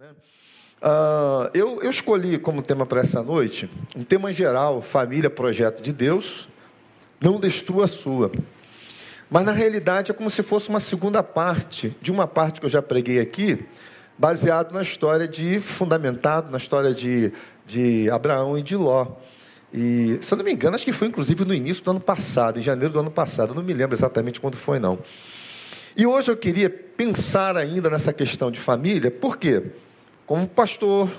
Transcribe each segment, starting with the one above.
Né? Uh, eu, eu escolhi como tema para essa noite um tema geral: família, projeto de Deus, não destrua a sua. Mas na realidade é como se fosse uma segunda parte de uma parte que eu já preguei aqui, baseado na história de, fundamentado na história de, de Abraão e de Ló. E, se eu não me engano, acho que foi inclusive no início do ano passado, em janeiro do ano passado, eu não me lembro exatamente quando foi, não. E hoje eu queria pensar ainda nessa questão de família, por quê? como pastor,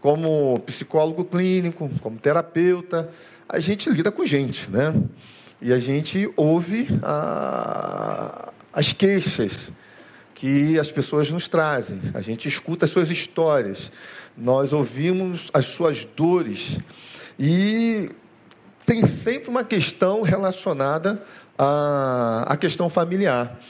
como psicólogo clínico, como terapeuta, a gente lida com gente, né? E a gente ouve a, as queixas que as pessoas nos trazem, a gente escuta as suas histórias, nós ouvimos as suas dores e tem sempre uma questão relacionada à, à questão familiar.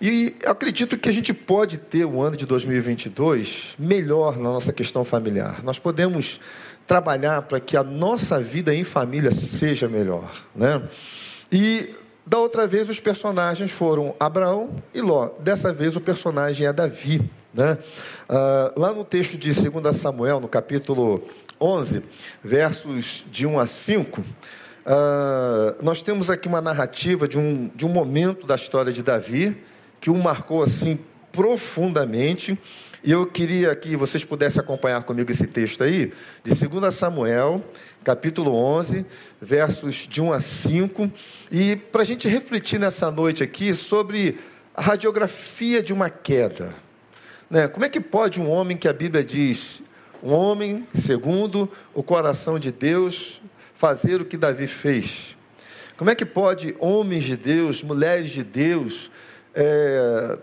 E acredito que a gente pode ter o ano de 2022 melhor na nossa questão familiar. Nós podemos trabalhar para que a nossa vida em família seja melhor, né? E da outra vez os personagens foram Abraão e Ló. Dessa vez o personagem é Davi, né? Uh, lá no texto de 2 Samuel, no capítulo 11, versos de 1 a 5, uh, ah, nós temos aqui uma narrativa de um, de um momento da história de Davi que o marcou assim profundamente. E eu queria que vocês pudessem acompanhar comigo esse texto aí, de 2 Samuel, capítulo 11, versos de 1 a 5, e para a gente refletir nessa noite aqui sobre a radiografia de uma queda. Né? Como é que pode um homem que a Bíblia diz, um homem segundo o coração de Deus, fazer o que Davi fez? Como é que pode homens de Deus, mulheres de Deus, é,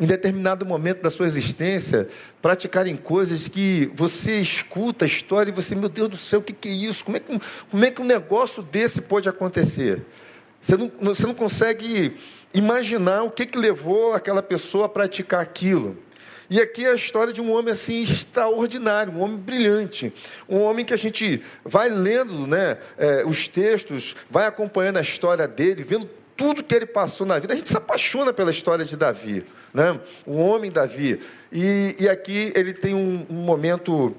em determinado momento da sua existência, praticarem coisas que você escuta a história e você, meu Deus do céu, o que, que é isso? Como é que, como é que um negócio desse pode acontecer? Você não, você não consegue imaginar o que, que levou aquela pessoa a praticar aquilo. E aqui é a história de um homem assim extraordinário, um homem brilhante, um homem que a gente vai lendo né, é, os textos, vai acompanhando a história dele, vendo tudo que ele passou na vida. A gente se apaixona pela história de Davi, né? o homem Davi. E, e aqui ele tem um, um, momento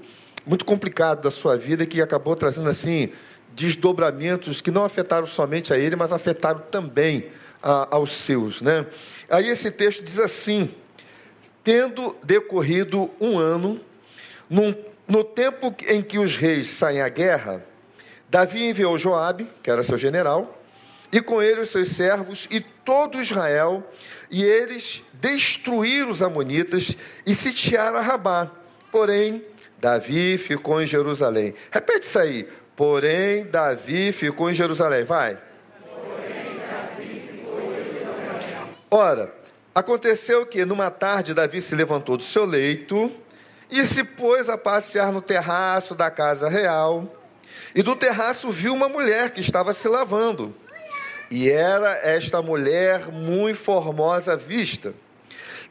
muito complicado da sua vida que acabou trazendo assim desdobramentos que não afetaram somente a ele, mas afetaram também a, aos seus. Né? Aí esse texto diz assim: tendo decorrido um ano, num, no tempo em que os reis saem à guerra, Davi enviou Joabe, que era seu general, e com ele os seus servos e todo Israel, e eles destruíram os amonitas e sitiaram Rabá. Porém, Davi ficou em Jerusalém. Repete isso aí. Porém, Davi ficou em Jerusalém. Vai. Porém, Davi ficou em Jerusalém. Ora, aconteceu que numa tarde Davi se levantou do seu leito e se pôs a passear no terraço da casa real. E do terraço viu uma mulher que estava se lavando. E era esta mulher muito formosa vista.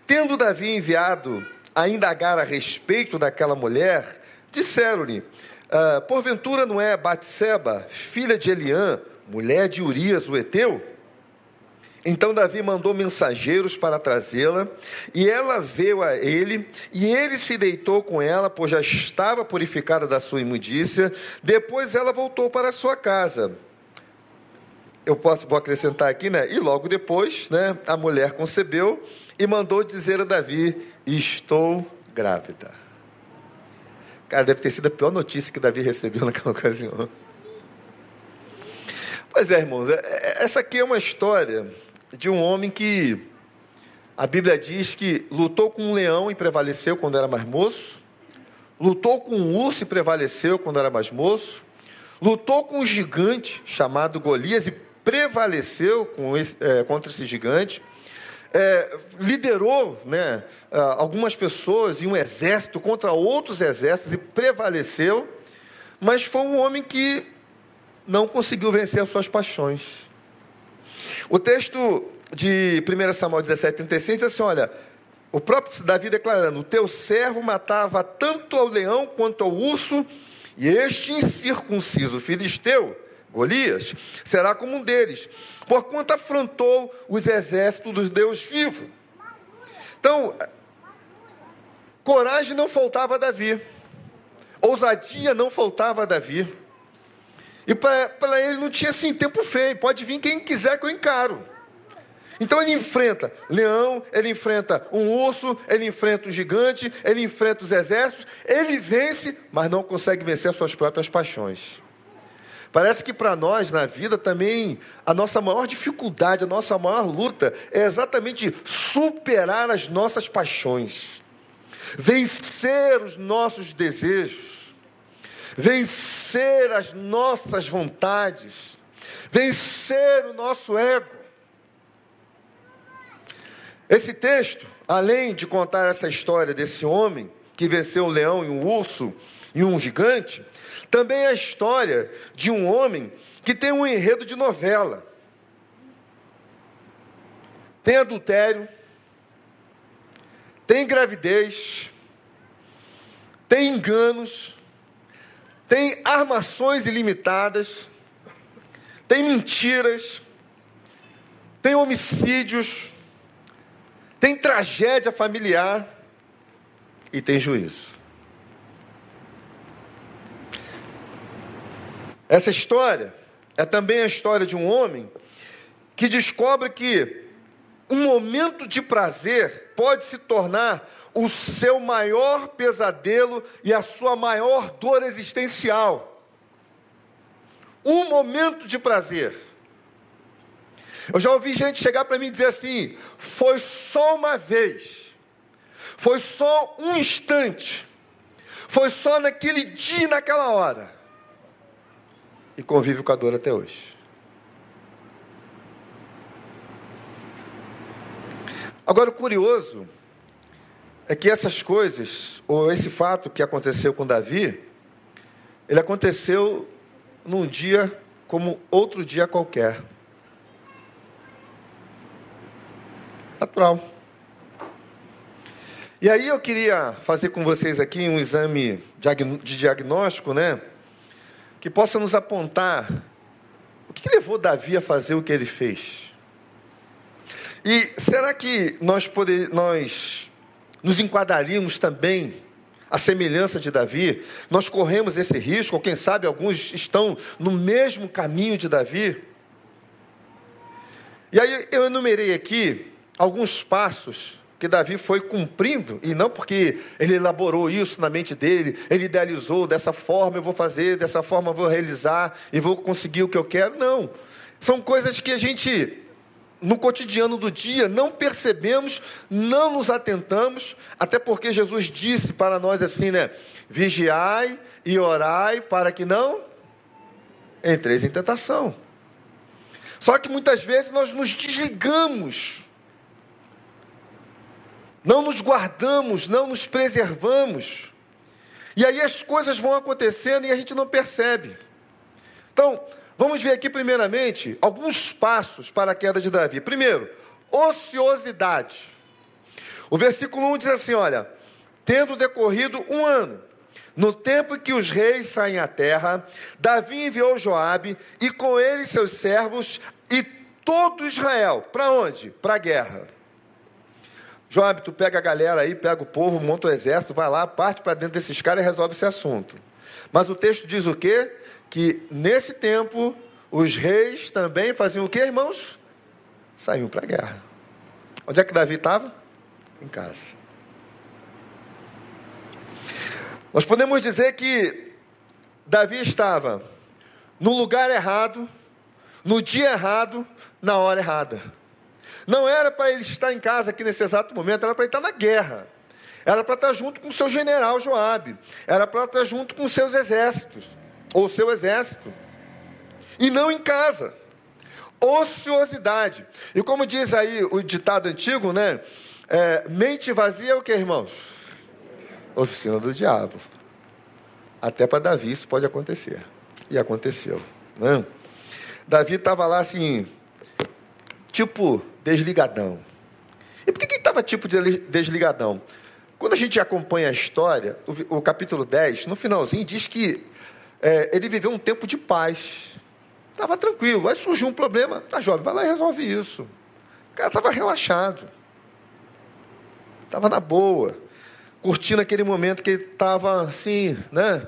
Tendo Davi enviado a indagar a respeito daquela mulher, disseram-lhe: ah, Porventura não é Batseba, filha de Eliã, mulher de Urias, o Eteu? Então Davi mandou mensageiros para trazê-la, e ela veio a ele, e ele se deitou com ela, pois já estava purificada da sua imundícia. Depois ela voltou para sua casa eu posso vou acrescentar aqui, né? E logo depois, né, a mulher concebeu e mandou dizer a Davi: Estou grávida. Cara, deve ter sido a pior notícia que Davi recebeu naquela ocasião. Pois é, irmãos, é, é, essa aqui é uma história de um homem que a Bíblia diz que lutou com um leão e prevaleceu quando era mais moço, lutou com um urso e prevaleceu quando era mais moço, lutou com um gigante chamado Golias e prevaleceu esse, é, contra esse gigante, é, liderou né, algumas pessoas e um exército contra outros exércitos e prevaleceu, mas foi um homem que não conseguiu vencer as suas paixões. O texto de 1 Samuel 17, 36 diz assim: olha, o próprio Davi declarando: O teu servo matava tanto ao leão quanto ao urso, e este incircunciso filisteu Golias, será como um deles, porquanto afrontou os exércitos dos Deus vivos. Então, Coragem não faltava a Davi. Ousadia não faltava a Davi. E para ele não tinha assim tempo feio. Pode vir quem quiser que eu encaro. Então ele enfrenta leão, ele enfrenta um urso, ele enfrenta um gigante, ele enfrenta os exércitos, ele vence, mas não consegue vencer as suas próprias paixões. Parece que para nós na vida também a nossa maior dificuldade, a nossa maior luta é exatamente superar as nossas paixões, vencer os nossos desejos, vencer as nossas vontades, vencer o nosso ego. Esse texto, além de contar essa história desse homem que venceu um leão e um urso e um gigante, também é a história de um homem que tem um enredo de novela. Tem adultério, tem gravidez, tem enganos, tem armações ilimitadas, tem mentiras, tem homicídios, tem tragédia familiar e tem juízo. Essa história é também a história de um homem que descobre que um momento de prazer pode se tornar o seu maior pesadelo e a sua maior dor existencial. Um momento de prazer. Eu já ouvi gente chegar para mim e dizer assim: foi só uma vez, foi só um instante, foi só naquele dia, naquela hora. E convive com a dor até hoje. Agora, o curioso é que essas coisas, ou esse fato que aconteceu com Davi, ele aconteceu num dia como outro dia qualquer. natural. E aí eu queria fazer com vocês aqui um exame de diagnóstico, né? Que possa nos apontar o que levou Davi a fazer o que ele fez. E será que nós, poder, nós nos enquadraríamos também a semelhança de Davi? Nós corremos esse risco, ou quem sabe alguns estão no mesmo caminho de Davi? E aí eu enumerei aqui alguns passos que Davi foi cumprindo, e não porque ele elaborou isso na mente dele, ele idealizou dessa forma eu vou fazer, dessa forma eu vou realizar e vou conseguir o que eu quero. Não. São coisas que a gente, no cotidiano do dia, não percebemos, não nos atentamos, até porque Jesus disse para nós assim, né? Vigiai e orai para que não entreis em tentação. Só que muitas vezes nós nos desligamos não nos guardamos, não nos preservamos. E aí as coisas vão acontecendo e a gente não percebe. Então, vamos ver aqui primeiramente alguns passos para a queda de Davi. Primeiro, ociosidade. O versículo 1 diz assim: olha, tendo decorrido um ano, no tempo em que os reis saem à terra, Davi enviou Joabe e com ele seus servos e todo Israel. Para onde? Para a guerra. Joab, tu pega a galera aí, pega o povo, monta o exército, vai lá, parte para dentro desses caras e resolve esse assunto. Mas o texto diz o quê? Que nesse tempo os reis também faziam o quê, irmãos? Saíam para a guerra. Onde é que Davi estava? Em casa. Nós podemos dizer que Davi estava no lugar errado, no dia errado, na hora errada. Não era para ele estar em casa aqui nesse exato momento, era para ele estar na guerra. Era para estar junto com seu general Joabe. Era para estar junto com seus exércitos, ou seu exército. E não em casa. Ociosidade. E como diz aí o ditado antigo, né? É, mente vazia é o que, irmãos? Oficina do diabo. Até para Davi isso pode acontecer. E aconteceu. Né? Davi estava lá assim, tipo desligadão. E por que, ele estava tipo de desligadão? Quando a gente acompanha a história, o, o capítulo 10, no finalzinho, diz que é, ele viveu um tempo de paz. Estava tranquilo. Aí surgiu um problema. Tá, jovem, vai lá e resolve isso. O cara estava relaxado. Estava na boa. curtindo aquele momento que ele estava assim, né?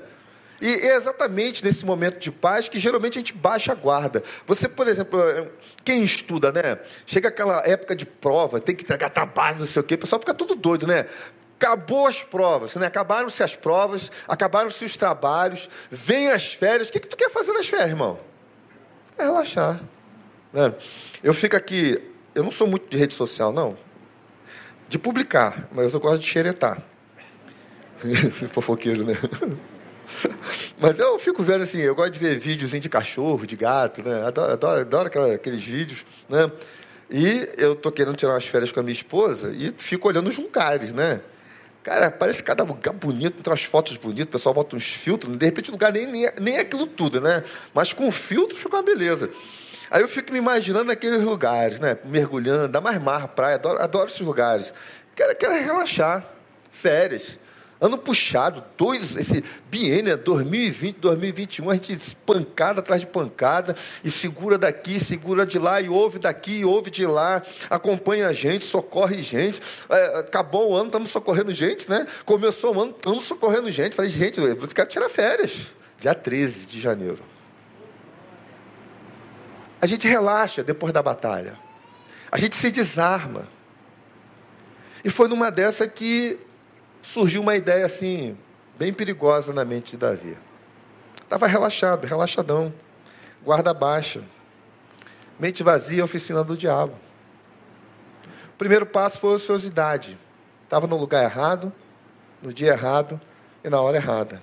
E é exatamente nesse momento de paz que geralmente a gente baixa a guarda. Você, por exemplo, quem estuda, né? Chega aquela época de prova, tem que entregar trabalho, não sei o quê, o pessoal fica tudo doido, né? Acabou as provas, né? acabaram-se as provas, acabaram-se os trabalhos, vem as férias. O que, que tu quer fazer nas férias, irmão? É relaxar. Né? Eu fico aqui, eu não sou muito de rede social, não. De publicar, mas eu gosto de xeretar. Fofoqueiro, né? Mas eu fico vendo assim, eu gosto de ver vídeos de cachorro, de gato, né? Adoro, adoro, adoro aqueles vídeos, né? E eu tô querendo tirar umas férias com a minha esposa e fico olhando os lugares, né? Cara, parece cada lugar bonito, tem umas fotos bonitas, o pessoal bota uns filtros, de repente o lugar nem, nem, nem é aquilo tudo, né? Mas com filtro fica uma beleza. Aí eu fico me imaginando naqueles lugares, né? Mergulhando, dá mais mar, praia, adoro, adoro esses lugares. Quero, quero relaxar, férias. Ano puxado, dois, esse biênio, 2020, 2021, a gente pancada atrás de pancada, e segura daqui, segura de lá, e ouve daqui, e ouve de lá, acompanha a gente, socorre gente. É, acabou o ano, estamos socorrendo gente, né? Começou o ano, estamos socorrendo gente. Falei, gente, eu quero tirar férias. Dia 13 de janeiro. A gente relaxa depois da batalha. A gente se desarma. E foi numa dessa que surgiu uma ideia assim, bem perigosa na mente de Davi. Estava relaxado, relaxadão, guarda baixa, mente vazia, oficina do diabo. O primeiro passo foi ociosidade. Estava no lugar errado, no dia errado e na hora errada.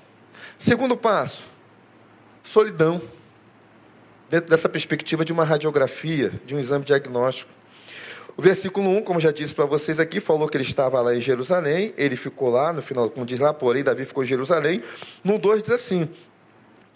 Segundo passo, solidão. Dentro dessa perspectiva de uma radiografia, de um exame diagnóstico. O versículo 1, como já disse para vocês aqui, falou que ele estava lá em Jerusalém, ele ficou lá, no final, como diz lá, porém, Davi ficou em Jerusalém. No 2 diz assim: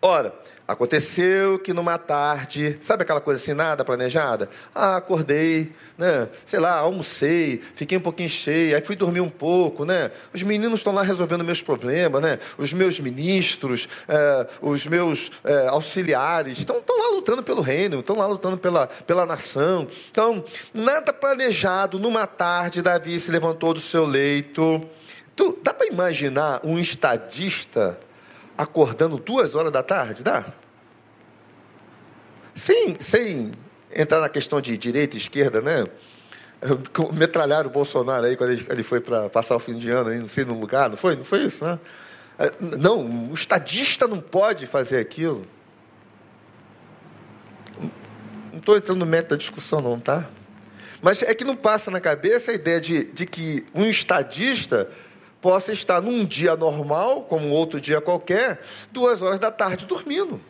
Ora, Aconteceu que numa tarde, sabe aquela coisa assim, nada planejada? Ah, acordei, né? Sei lá, almocei, fiquei um pouquinho cheio, aí fui dormir um pouco, né? Os meninos estão lá resolvendo meus problemas, né? Os meus ministros, é, os meus é, auxiliares, estão, lá lutando pelo reino, estão lá lutando pela, pela nação. Então, nada planejado, numa tarde, Davi se levantou do seu leito. Tu, dá para imaginar um estadista acordando duas horas da tarde? Dá? Sem, sem entrar na questão de direita e esquerda, né? Metralharam o Bolsonaro aí quando ele, foi para passar o fim de ano aí, não sei, num lugar, não foi? Não foi isso, né? É, não, o estadista não pode fazer aquilo. Não estou entrando no mérito da discussão, não, tá? Mas é que não passa na cabeça a ideia de, de que um estadista possa estar num dia normal, como outro dia qualquer, duas horas da tarde dormindo.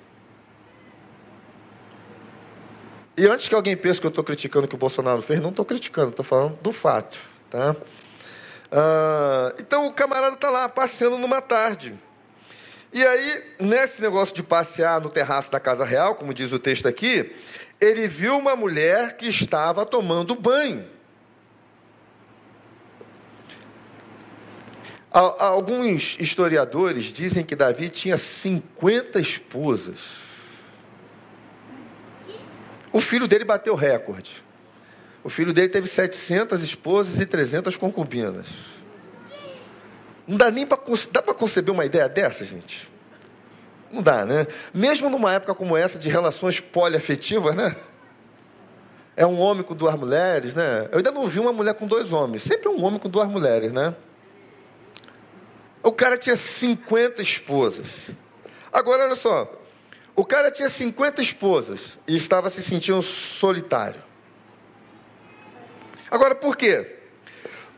E antes que alguém pense que eu estou criticando o que o Bolsonaro fez, não estou criticando, estou falando do fato. Tá? Ah, então o camarada está lá passeando numa tarde. E aí, nesse negócio de passear no terraço da Casa Real, como diz o texto aqui, ele viu uma mulher que estava tomando banho. Alguns historiadores dizem que Davi tinha 50 esposas. O filho dele bateu recorde. O filho dele teve 700 esposas e 300 concubinas. Não dá nem para para conceber uma ideia dessa, gente? Não dá, né? Mesmo numa época como essa de relações poliafetivas, né? É um homem com duas mulheres, né? Eu ainda não vi uma mulher com dois homens. Sempre um homem com duas mulheres, né? O cara tinha 50 esposas. Agora, olha só. O cara tinha 50 esposas e estava se sentindo solitário. Agora, por quê?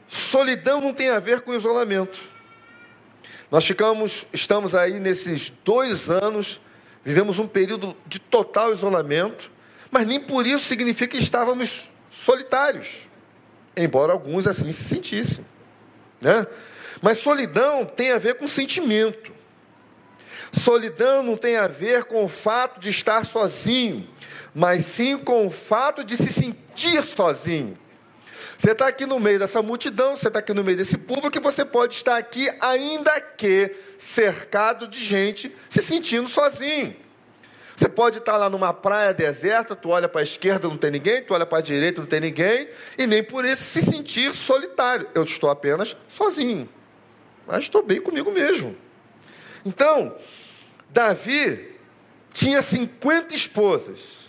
Solidão não tem a ver com isolamento. Nós ficamos, estamos aí nesses dois anos, vivemos um período de total isolamento, mas nem por isso significa que estávamos solitários, embora alguns assim se sentissem. Né? Mas solidão tem a ver com sentimento. Solidão não tem a ver com o fato de estar sozinho, mas sim com o fato de se sentir sozinho. Você está aqui no meio dessa multidão, você está aqui no meio desse público, e você pode estar aqui, ainda que cercado de gente, se sentindo sozinho. Você pode estar lá numa praia deserta, tu olha para a esquerda, não tem ninguém, tu olha para a direita, não tem ninguém, e nem por isso se sentir solitário. Eu estou apenas sozinho. Mas estou bem comigo mesmo. Então, Davi tinha 50 esposas.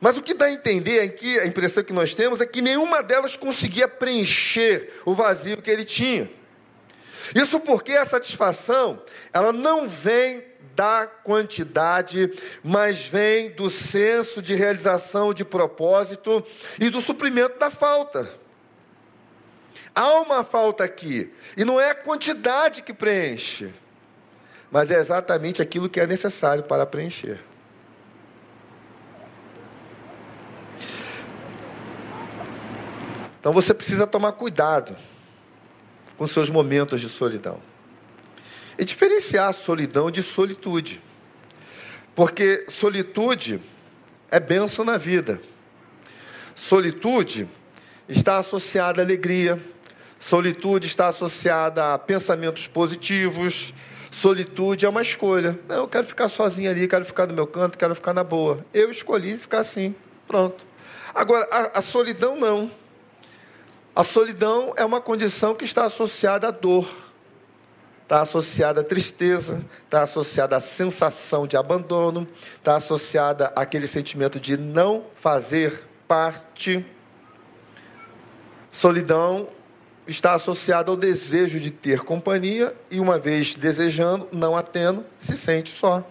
Mas o que dá a entender é que a impressão que nós temos é que nenhuma delas conseguia preencher o vazio que ele tinha. Isso porque a satisfação, ela não vem da quantidade, mas vem do senso de realização de propósito e do suprimento da falta. Há uma falta aqui, e não é a quantidade que preenche, mas é exatamente aquilo que é necessário para preencher. Então você precisa tomar cuidado com seus momentos de solidão. E diferenciar solidão de solitude. Porque solitude é bênção na vida. Solitude está associada à alegria. Solitude está associada a pensamentos positivos. Solitude é uma escolha. Não, eu quero ficar sozinho ali, quero ficar no meu canto, quero ficar na boa. Eu escolhi ficar assim. Pronto. Agora, a, a solidão não. A solidão é uma condição que está associada à dor, está associada à tristeza, está associada à sensação de abandono, está associada àquele sentimento de não fazer parte. Solidão está associada ao desejo de ter companhia e, uma vez desejando, não a tendo, se sente só.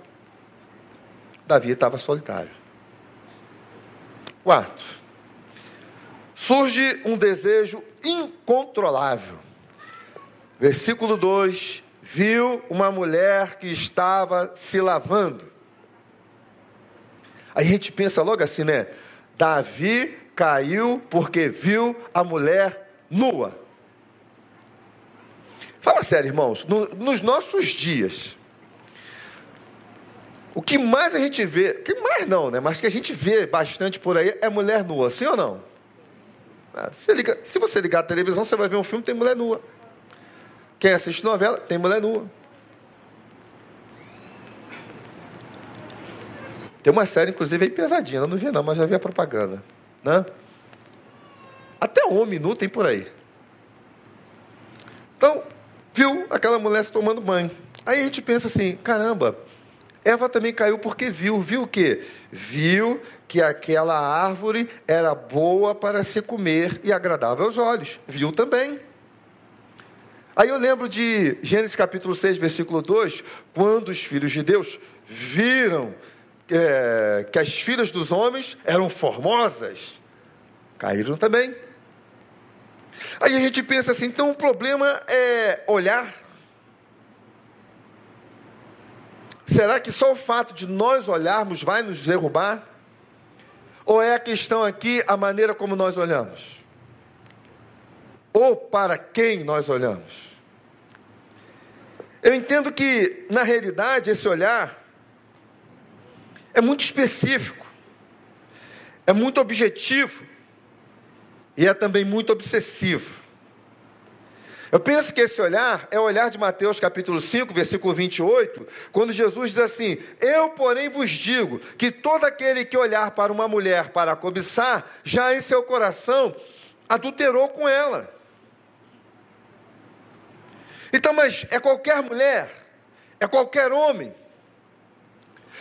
Davi estava solitário. Quarto, surge um desejo incontrolável. Versículo 2: Viu uma mulher que estava se lavando. Aí a gente pensa logo assim, né? Davi caiu porque viu a mulher nua. Fala sério, irmãos, no, nos nossos dias, o que mais a gente vê, que mais não, né? Mas que a gente vê bastante por aí é mulher nua, sim ou não? Ah, você liga, se você ligar a televisão, você vai ver um filme tem mulher nua. Quem assiste novela tem mulher nua. Tem uma série, inclusive, aí pesadinha. Eu não vi não, mas já vi a propaganda. Né? Até um minuto tem por aí. Então, viu aquela mulher se tomando banho. Aí a gente pensa assim, caramba, Eva também caiu porque viu. Viu o quê? Viu que aquela árvore era boa para se comer e agradável aos olhos. Viu também. Aí eu lembro de Gênesis capítulo 6, versículo 2, quando os filhos de Deus viram é, que as filhas dos homens eram formosas, caíram também. Aí a gente pensa assim, então o problema é olhar. Será que só o fato de nós olharmos vai nos derrubar? Ou é a questão aqui a maneira como nós olhamos? Ou para quem nós olhamos? Eu entendo que, na realidade, esse olhar é muito específico, é muito objetivo e é também muito obsessivo. Eu penso que esse olhar é o olhar de Mateus capítulo 5, versículo 28, quando Jesus diz assim: Eu, porém, vos digo que todo aquele que olhar para uma mulher para cobiçar, já em seu coração adulterou com ela. Então, mas é qualquer mulher, é qualquer homem.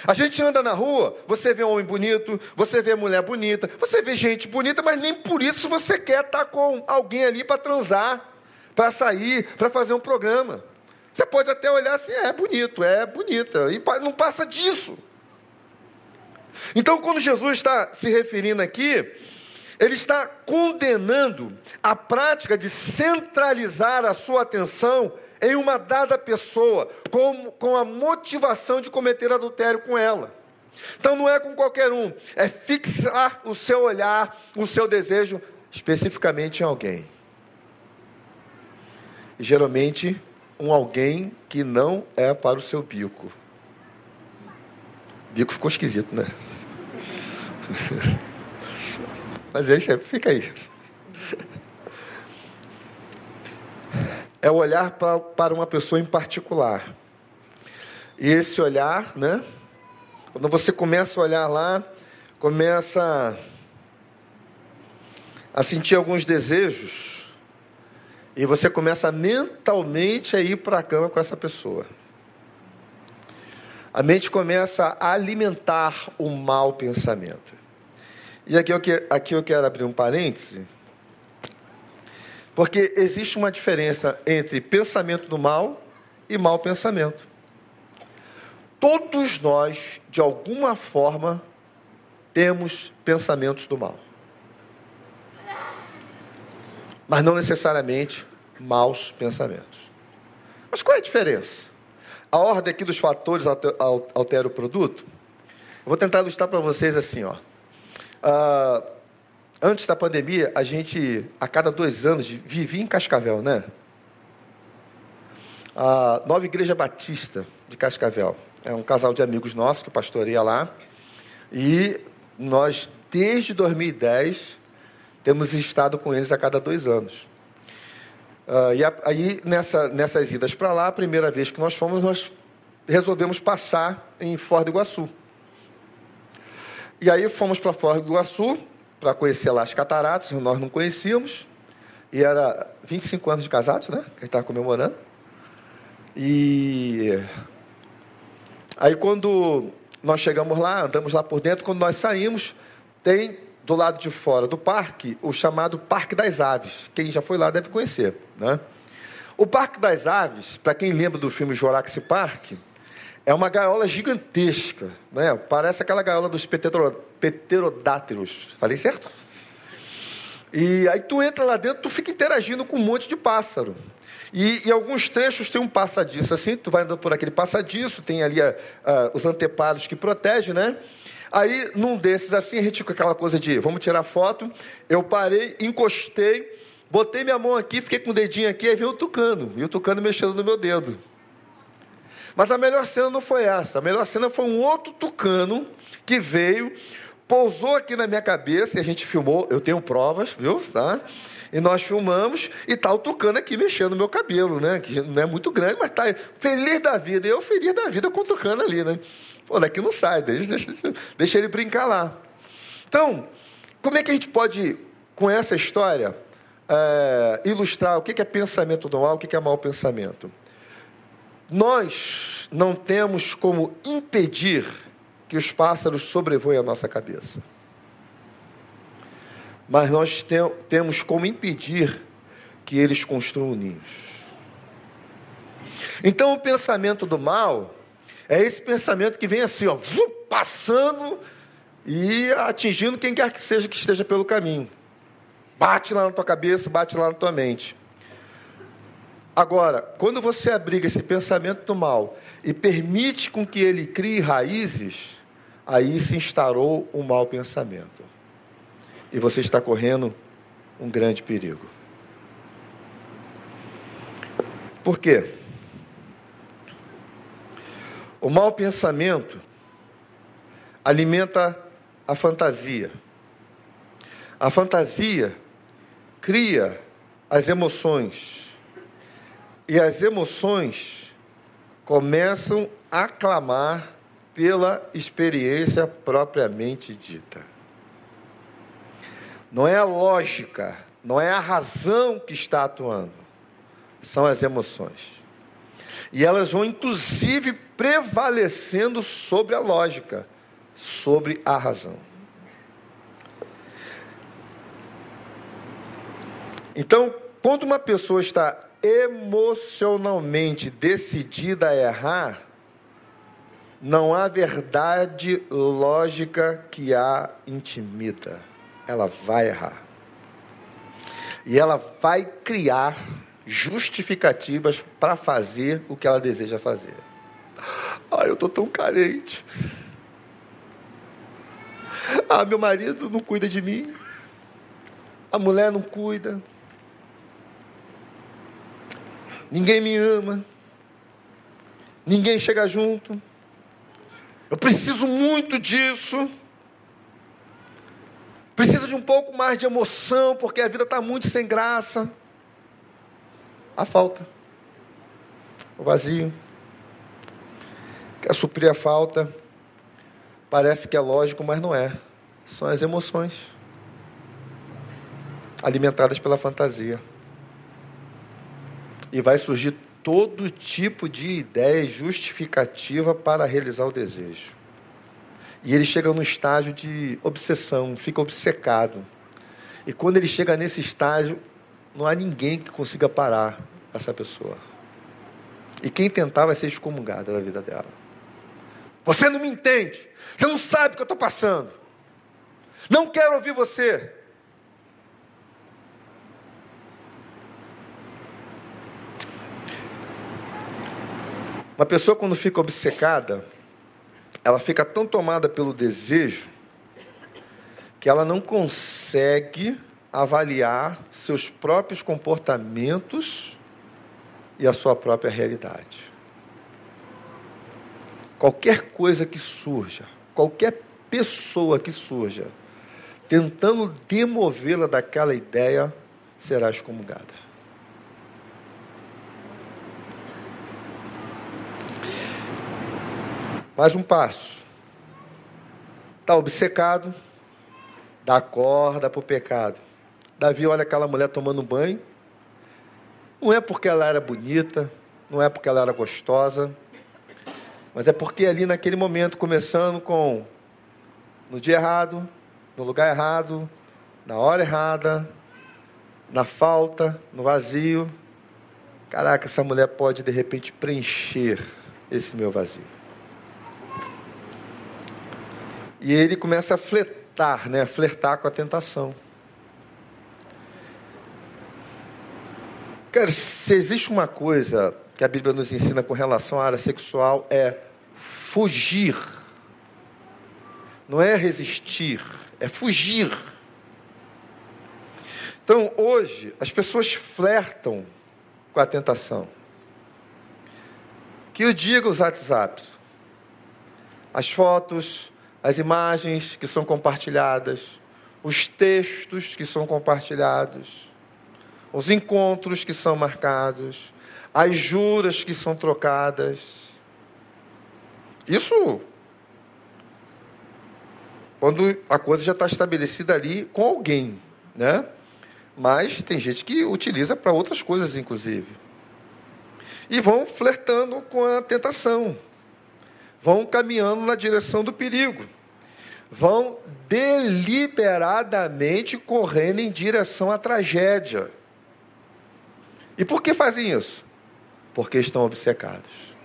A gente anda na rua, você vê um homem bonito, você vê mulher bonita, você vê gente bonita, mas nem por isso você quer estar com alguém ali para transar para sair, para fazer um programa. Você pode até olhar assim, é bonito, é bonita, e não passa disso. Então, quando Jesus está se referindo aqui, ele está condenando a prática de centralizar a sua atenção em uma dada pessoa, com, com a motivação de cometer adultério com ela. Então, não é com qualquer um, é fixar o seu olhar, o seu desejo especificamente em alguém. E geralmente um alguém que não é para o seu bico. Bico ficou esquisito, né? Mas aí, fica aí. É olhar para, para uma pessoa em particular. E esse olhar, né? Quando você começa a olhar lá, começa a sentir alguns desejos E você começa mentalmente a ir para a cama com essa pessoa. A mente começa a alimentar o mau pensamento. E aqui eu, aqui eu quero abrir um parêntese, porque existe uma diferença entre pensamento do mal e mau pensamento. Todos nós, de alguma forma, temos pensamentos do mal. Mas não necessariamente maus pensamentos. Mas qual é a diferença? A ordem aqui dos fatores altera o produto? Eu vou tentar ilustrar para vocês assim, ó. Uh, antes da pandemia, a gente, a cada dois anos, vivia em Cascavel, né? A Nova Igreja Batista de Cascavel. É um casal de amigos nossos que pastoreia lá. E nós, desde 2010, temos estado com eles a cada dois anos. Uh, e aí, nessa, nessas idas para lá, a primeira vez que nós fomos, nós resolvemos passar em Foz do Iguaçu. E aí fomos para Foz do Iguaçu para conhecer lá as cataratas, nós não conhecíamos. E era 25 anos de casados, né? Que a gente estava comemorando. E aí quando nós chegamos lá, andamos lá por dentro, quando nós saímos, tem do lado de fora do parque, o chamado Parque das Aves. Quem já foi lá deve conhecer. Né? O Parque das Aves, para quem lembra do filme Jurassic Park, é uma gaiola gigantesca. Né? Parece aquela gaiola dos pterodátilos. Falei certo? E aí tu entra lá dentro, tu fica interagindo com um monte de pássaro. E em alguns trechos tem um passadiço assim, tu vai andando por aquele passadiço, tem ali uh, os anteparos que protegem, né? Aí, num desses assim, a gente com aquela coisa de vamos tirar foto. Eu parei, encostei, botei minha mão aqui, fiquei com o dedinho aqui, aí veio o tucano. E o tucano mexendo no meu dedo. Mas a melhor cena não foi essa. A melhor cena foi um outro tucano que veio, pousou aqui na minha cabeça e a gente filmou. Eu tenho provas, viu? Tá? E nós filmamos e tá o tucano aqui mexendo no meu cabelo, né? Que não é muito grande, mas tá feliz da vida. E eu feliz da vida com o tucano ali, né? Pô, daqui não sai, deixa, deixa, deixa ele brincar lá. Então, como é que a gente pode, com essa história, é, ilustrar o que é pensamento do mal, o que é mau pensamento? Nós não temos como impedir que os pássaros sobrevoem a nossa cabeça. Mas nós te temos como impedir que eles construam ninhos. Então, o pensamento do mal é esse pensamento que vem assim, ó, passando e atingindo quem quer que seja que esteja pelo caminho. Bate lá na tua cabeça, bate lá na tua mente. Agora, quando você abriga esse pensamento do mal e permite com que ele crie raízes, aí se instaurou um mau pensamento. E você está correndo um grande perigo. Por quê? O mau pensamento alimenta a fantasia. A fantasia cria as emoções. E as emoções começam a clamar pela experiência propriamente dita. Não é a lógica, não é a razão que está atuando, são as emoções. E elas vão, inclusive, prevalecendo sobre a lógica, sobre a razão. Então, quando uma pessoa está emocionalmente decidida a errar, não há verdade lógica que a intimida. Ela vai errar. E ela vai criar justificativas para fazer o que ela deseja fazer. Ah, eu estou tão carente. Ah, meu marido não cuida de mim. A mulher não cuida. Ninguém me ama. Ninguém chega junto. Eu preciso muito disso. Preciso de um pouco mais de emoção, porque a vida está muito sem graça a falta, o vazio. Quer suprir a falta, parece que é lógico, mas não é. São as emoções alimentadas pela fantasia. E vai surgir todo tipo de ideia justificativa para realizar o desejo. E ele chega no estágio de obsessão, fica obcecado. E quando ele chega nesse estágio, não há ninguém que consiga parar essa pessoa. E quem tentar vai ser excomungado da vida dela. Você não me entende. Você não sabe o que eu estou passando. Não quero ouvir você. Uma pessoa, quando fica obcecada, ela fica tão tomada pelo desejo que ela não consegue avaliar seus próprios comportamentos e a sua própria realidade. Qualquer coisa que surja, qualquer pessoa que surja, tentando demovê-la daquela ideia, será excomungada. Mais um passo. Está obcecado, dá corda para o pecado. Davi olha aquela mulher tomando banho. Não é porque ela era bonita, não é porque ela era gostosa, mas é porque ali naquele momento, começando com no dia errado, no lugar errado, na hora errada, na falta, no vazio. Caraca, essa mulher pode de repente preencher esse meu vazio. E ele começa a flertar, né? flertar com a tentação. Cara, se existe uma coisa que a Bíblia nos ensina com relação à área sexual é fugir. Não é resistir, é fugir. Então, hoje, as pessoas flertam com a tentação. Que o diga os WhatsApp, as fotos, as imagens que são compartilhadas, os textos que são compartilhados, os encontros que são marcados, as juras que são trocadas. Isso quando a coisa já está estabelecida ali com alguém, né? Mas tem gente que utiliza para outras coisas, inclusive. E vão flertando com a tentação, vão caminhando na direção do perigo vão deliberadamente correndo em direção à tragédia. E por que fazem isso? Porque estão obcecados.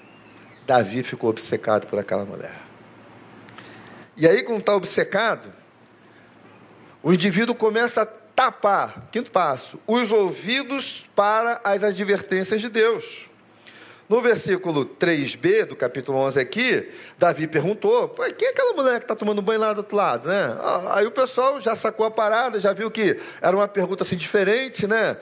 Davi ficou obcecado por aquela mulher. E aí, quando está obcecado, o indivíduo começa a tapar, quinto passo, os ouvidos para as advertências de Deus. No versículo 3b do capítulo 11 aqui, Davi perguntou: quem é aquela mulher que está tomando banho lá do outro lado? Né? Ah, aí o pessoal já sacou a parada, já viu que era uma pergunta assim diferente, né?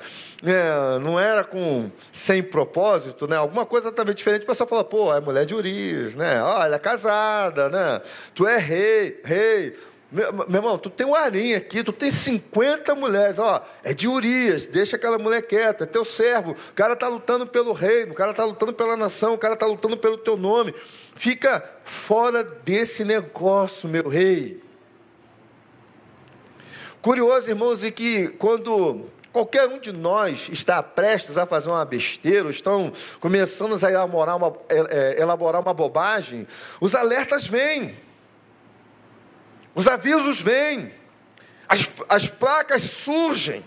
É, não era com sem propósito, né? Alguma coisa também diferente. O pessoal fala: pô, é mulher de Urias, né? Olha, é casada, né? Tu é rei, rei. Meu, meu, irmão, tu tem um arinho aqui, tu tem 50 mulheres, ó, é de Urias, deixa aquela mulher quieta, é teu servo, o cara está lutando pelo reino, o cara está lutando pela nação, o cara está lutando pelo teu nome. Fica fora desse negócio, meu rei. Curioso, irmãos, é que quando qualquer um de nós está prestes a fazer uma besteira, ou estão começando a elaborar uma, é, é, elaborar uma bobagem, os alertas vêm. Os avisos vêm, as, as placas surgem.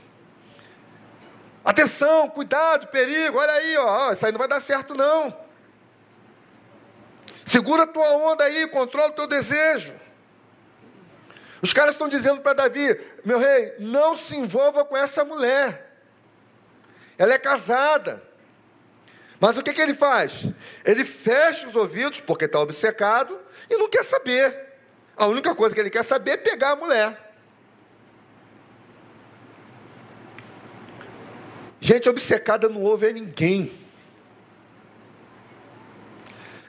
Atenção, cuidado, perigo, olha aí, ó, isso aí não vai dar certo não. Segura a tua onda aí, controla o teu desejo. Os caras estão dizendo para Davi, meu rei, não se envolva com essa mulher. Ela é casada. Mas o que, que ele faz? Ele fecha os ouvidos, porque está obcecado, e não quer saber. A única coisa que ele quer saber é pegar a mulher. Gente obcecada não ouve a ninguém.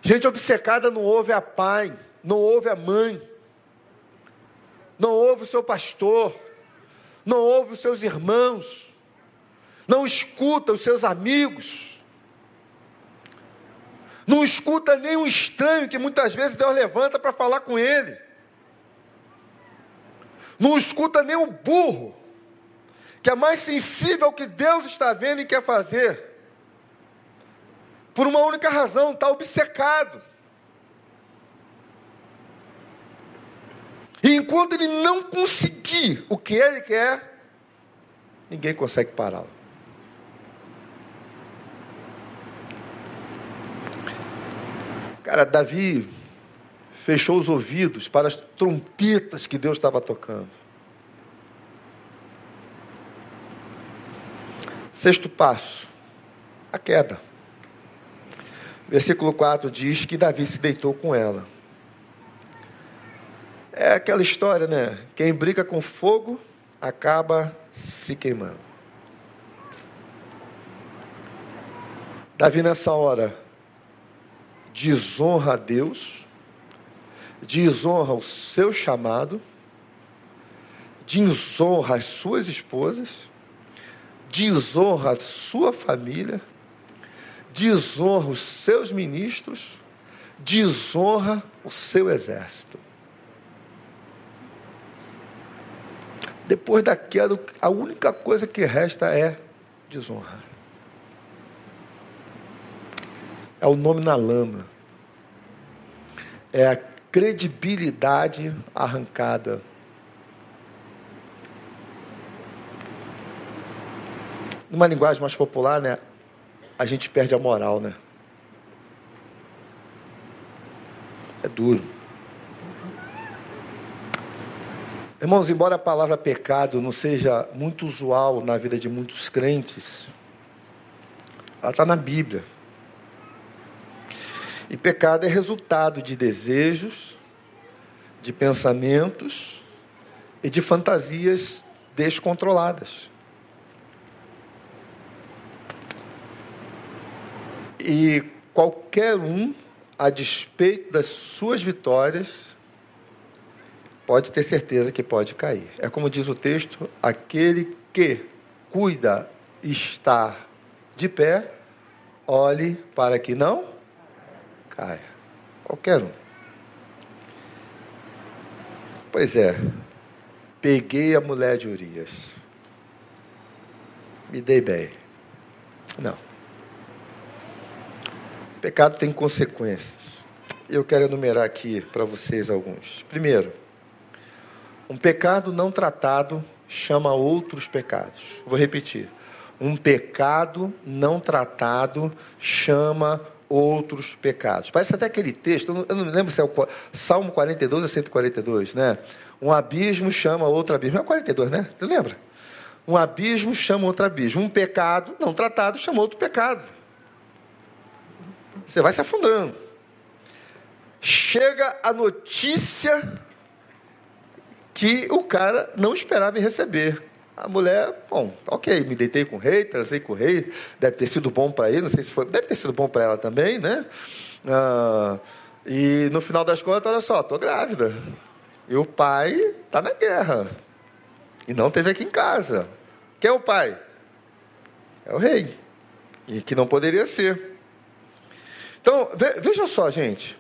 Gente obcecada não ouve a pai, não ouve a mãe, não ouve o seu pastor, não ouve os seus irmãos, não escuta os seus amigos, não escuta nem um estranho que muitas vezes Deus levanta para falar com ele não escuta nem o burro, que é mais sensível ao que Deus está vendo e quer fazer. por uma única razão, está obcecado. E enquanto ele não conseguir o que ele quer, ninguém consegue pará-lo. Cara, Davi fechou os ouvidos para as trompetas que Deus estava tocando. Sexto passo, a queda. Versículo 4 diz que Davi se deitou com ela. É aquela história, né? Quem brinca com fogo acaba se queimando. Davi, nessa hora, desonra a Deus, desonra o seu chamado, desonra as suas esposas, desonra a sua família, desonra os seus ministros, desonra o seu exército. Depois da queda, a única coisa que resta é desonra. É o nome na lama. É a credibilidade arrancada. Numa linguagem mais popular, né? A gente perde a moral, né? É duro. Irmãos, embora a palavra pecado não seja muito usual na vida de muitos crentes, ela está na Bíblia. E pecado é resultado de desejos, de pensamentos e de fantasias descontroladas. E qualquer um, a despeito das suas vitórias, pode ter certeza que pode cair. É como diz o texto: aquele que cuida estar de pé, olhe para que não caia. Qualquer um. Pois é, peguei a mulher de Urias. Me dei bem. Não. O pecado tem consequências. Eu quero enumerar aqui para vocês alguns. Primeiro, um pecado não tratado chama outros pecados. Vou repetir. Um pecado não tratado chama outros pecados. Parece até aquele texto, eu não, lembro se é o Salmo 42 ou 142, né? Um abismo chama outro abismo. É 42, né? Você lembra? Um abismo chama outro abismo. Um pecado não tratado chama outro pecado. Você vai se afundando. Chega a notícia que o cara não esperava receber. A mulher, bom, ok, me deitei com o rei, transei com o rei, deve ter sido bom para ele, não sei se foi, deve ter sido bom para ela também, né? Ah, e no final das contas, olha só, estou grávida. E o pai está na guerra. E não teve aqui em casa. Quem é o pai? É o rei. E que não poderia ser. Então, veja só, gente.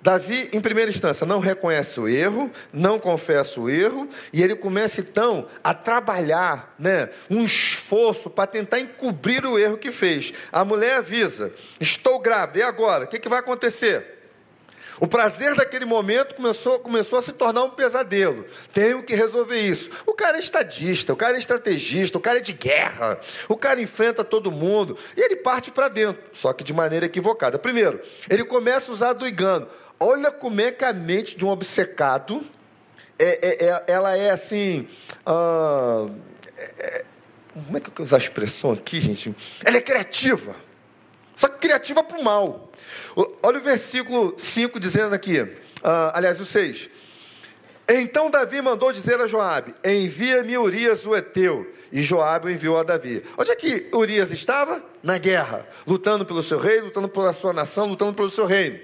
Davi, em primeira instância, não reconhece o erro, não confessa o erro, e ele começa então a trabalhar né, um esforço para tentar encobrir o erro que fez. A mulher avisa: Estou grávida, e agora? O que, que vai acontecer? O prazer daquele momento começou, começou a se tornar um pesadelo. Tenho que resolver isso. O cara é estadista, o cara é estrategista, o cara é de guerra, o cara enfrenta todo mundo e ele parte para dentro, só que de maneira equivocada. Primeiro, ele começa a usar do engano. Olha como é que a mente de um obcecado, é, é, é ela é assim. Ah, é, como é que eu usar a expressão aqui, gente? Ela é criativa. Só que criativa para o mal. Olha o versículo 5 dizendo aqui. Ah, aliás, o 6. Então Davi mandou dizer a Joabe: Envia-me Urias o Eteu. E Joabe o enviou a Davi. Onde é que Urias estava? Na guerra, lutando pelo seu rei, lutando pela sua nação, lutando pelo seu reino.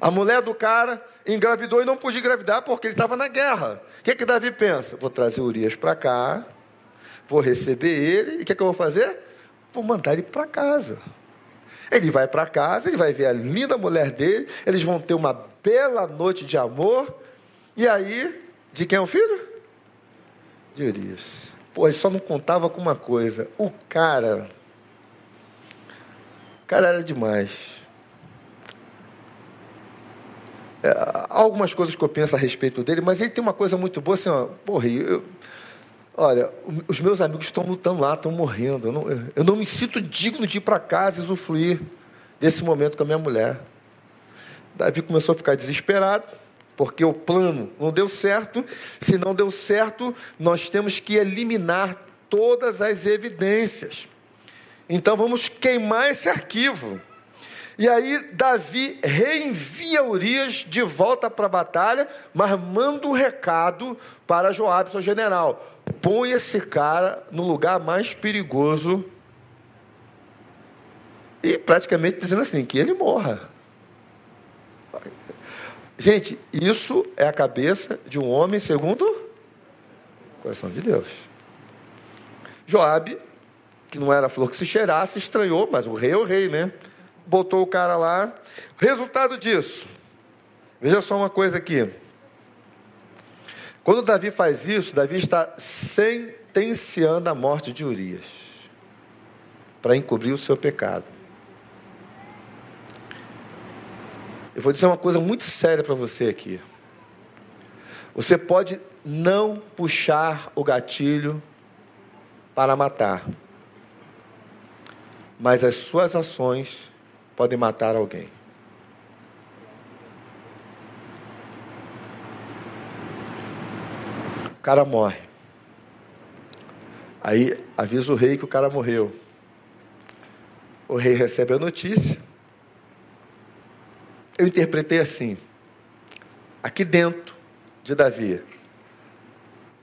A mulher do cara engravidou e não pôde engravidar porque ele estava na guerra. O que, que Davi pensa? Vou trazer Urias para cá, vou receber ele, e o que, que eu vou fazer? Vou mandar ele para casa. Ele vai para casa, ele vai ver a linda mulher dele, eles vão ter uma bela noite de amor, e aí, de quem é o filho? De Urias. Pô, ele só não contava com uma coisa: o cara cara era demais. É, algumas coisas que eu penso a respeito dele, mas ele tem uma coisa muito boa assim, ó, porra, eu, olha, os meus amigos estão lutando lá, estão morrendo. Eu não, eu não me sinto digno de ir para casa e usufruir desse momento com a minha mulher. Davi começou a ficar desesperado, porque o plano não deu certo. Se não deu certo, nós temos que eliminar todas as evidências. Então vamos queimar esse arquivo. E aí Davi reenvia Urias de volta para a batalha, mas manda um recado para Joabe, seu general. Põe esse cara no lugar mais perigoso. E praticamente dizendo assim, que ele morra. Gente, isso é a cabeça de um homem segundo o coração de Deus. Joabe, que não era flor que se cheirasse, estranhou, mas o rei é o rei, né? Botou o cara lá. Resultado disso. Veja só uma coisa aqui. Quando Davi faz isso, Davi está sentenciando a morte de Urias para encobrir o seu pecado. Eu vou dizer uma coisa muito séria para você aqui. Você pode não puxar o gatilho para matar, mas as suas ações podem matar alguém. O cara morre. Aí avisa o rei que o cara morreu. O rei recebe a notícia eu interpretei assim: aqui dentro de Davi,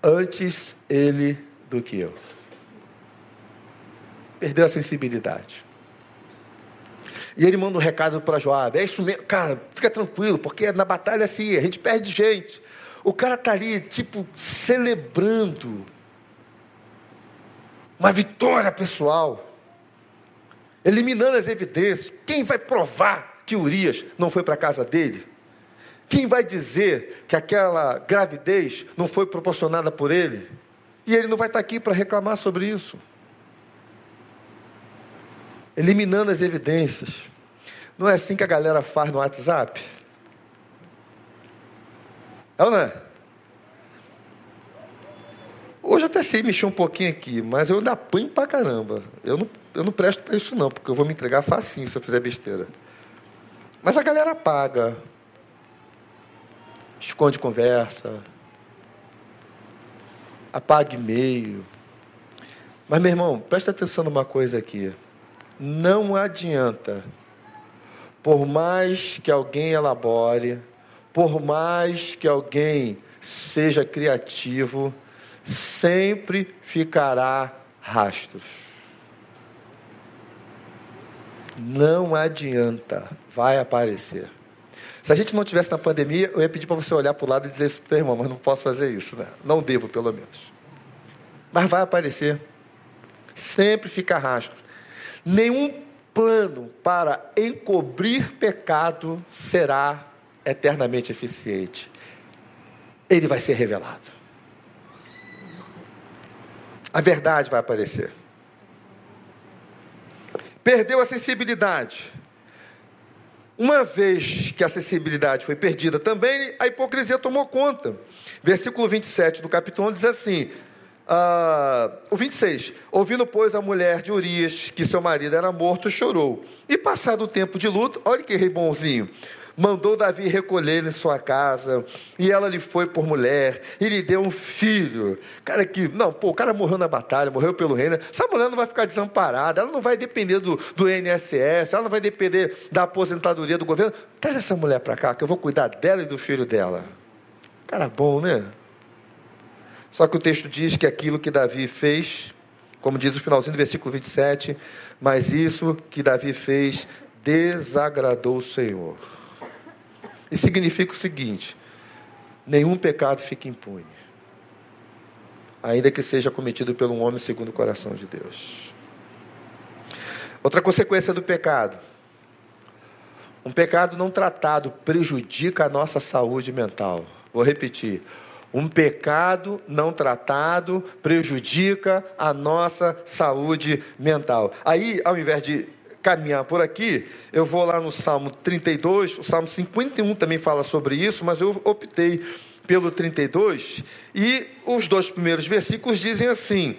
antes ele do que eu. Perdeu a sensibilidade. E ele manda um recado para Joab: é isso mesmo, cara, fica tranquilo, porque na batalha assim, a gente perde gente. O cara está ali, tipo, celebrando uma vitória pessoal, eliminando as evidências. Quem vai provar que Urias não foi para a casa dele? Quem vai dizer que aquela gravidez não foi proporcionada por ele? E ele não vai estar aqui para reclamar sobre isso. Eliminando as evidências. Não é assim que a galera faz no WhatsApp? É ou não é? Hoje até sei mexer um pouquinho aqui, mas eu ainda apanho pra caramba. Eu não, eu não presto para isso não, porque eu vou me entregar facinho se eu fizer besteira. Mas a galera paga, esconde conversa, apaga e-mail. Mas, meu irmão, presta atenção numa coisa aqui. Não adianta, por mais que alguém elabore, por mais que alguém seja criativo, sempre ficará rastros. Não adianta, vai aparecer. Se a gente não tivesse na pandemia, eu ia pedir para você olhar para o lado e dizer isso para o irmão, mas não posso fazer isso, né? Não devo, pelo menos. Mas vai aparecer. Sempre fica rastro. Nenhum plano para encobrir pecado será eternamente eficiente. Ele vai ser revelado. A verdade vai aparecer perdeu a sensibilidade. Uma vez que a sensibilidade foi perdida também, a hipocrisia tomou conta. Versículo 27 do capítulo 1 diz assim: uh, o 26, ouvindo, pois, a mulher de Urias que seu marido era morto, chorou. E passado o tempo de luto, olha que rei bonzinho, mandou Davi recolher em sua casa, e ela lhe foi por mulher, e lhe deu um filho. Cara, que, não, pô, o cara morreu na batalha, morreu pelo reino. Essa mulher não vai ficar desamparada, ela não vai depender do, do INSS, ela não vai depender da aposentadoria do governo. Traz essa mulher para cá, que eu vou cuidar dela e do filho dela. Cara bom, né? Só que o texto diz que aquilo que Davi fez, como diz o finalzinho do versículo 27, mas isso que Davi fez desagradou o Senhor. E significa o seguinte: nenhum pecado fica impune, ainda que seja cometido um homem segundo o coração de Deus. Outra consequência do pecado: um pecado não tratado prejudica a nossa saúde mental. Vou repetir. Um pecado não tratado prejudica a nossa saúde mental. Aí, ao invés de caminhar por aqui, eu vou lá no Salmo 32, o Salmo 51 também fala sobre isso, mas eu optei pelo 32, e os dois primeiros versículos dizem assim: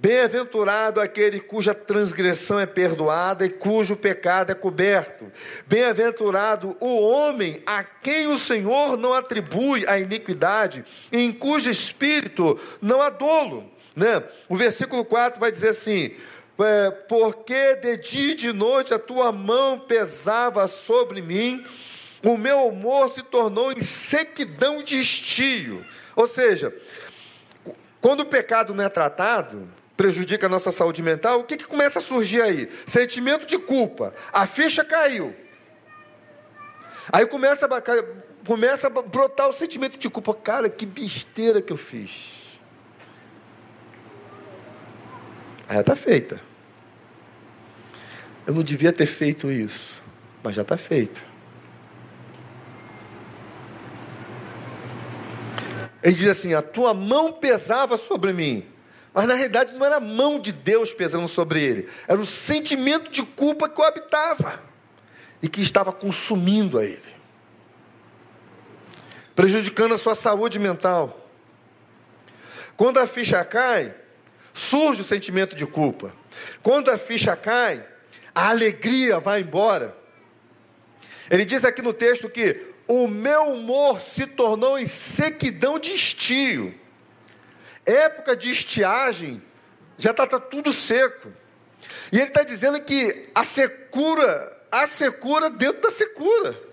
Bem-aventurado aquele cuja transgressão é perdoada e cujo pecado é coberto. Bem-aventurado o homem a quem o Senhor não atribui a iniquidade, em cujo espírito não há dolo. Né? O versículo 4 vai dizer assim: é, Porque de dia e de noite a tua mão pesava sobre mim, o meu humor se tornou em sequidão de estio. Ou seja, quando o pecado não é tratado, prejudica a nossa saúde mental, o que, que começa a surgir aí? Sentimento de culpa. A ficha caiu. Aí começa a, começa a brotar o sentimento de culpa. Cara, que besteira que eu fiz. Aí está feita. Eu não devia ter feito isso, mas já está feito. Ele diz assim: A tua mão pesava sobre mim. Mas na realidade não era a mão de Deus pesando sobre ele, era o sentimento de culpa que o habitava e que estava consumindo a ele, prejudicando a sua saúde mental. Quando a ficha cai, surge o sentimento de culpa. Quando a ficha cai, a alegria vai embora. Ele diz aqui no texto que o meu humor se tornou em sequidão de estio época de estiagem, já está tá tudo seco. E ele está dizendo que a secura, a secura dentro da secura.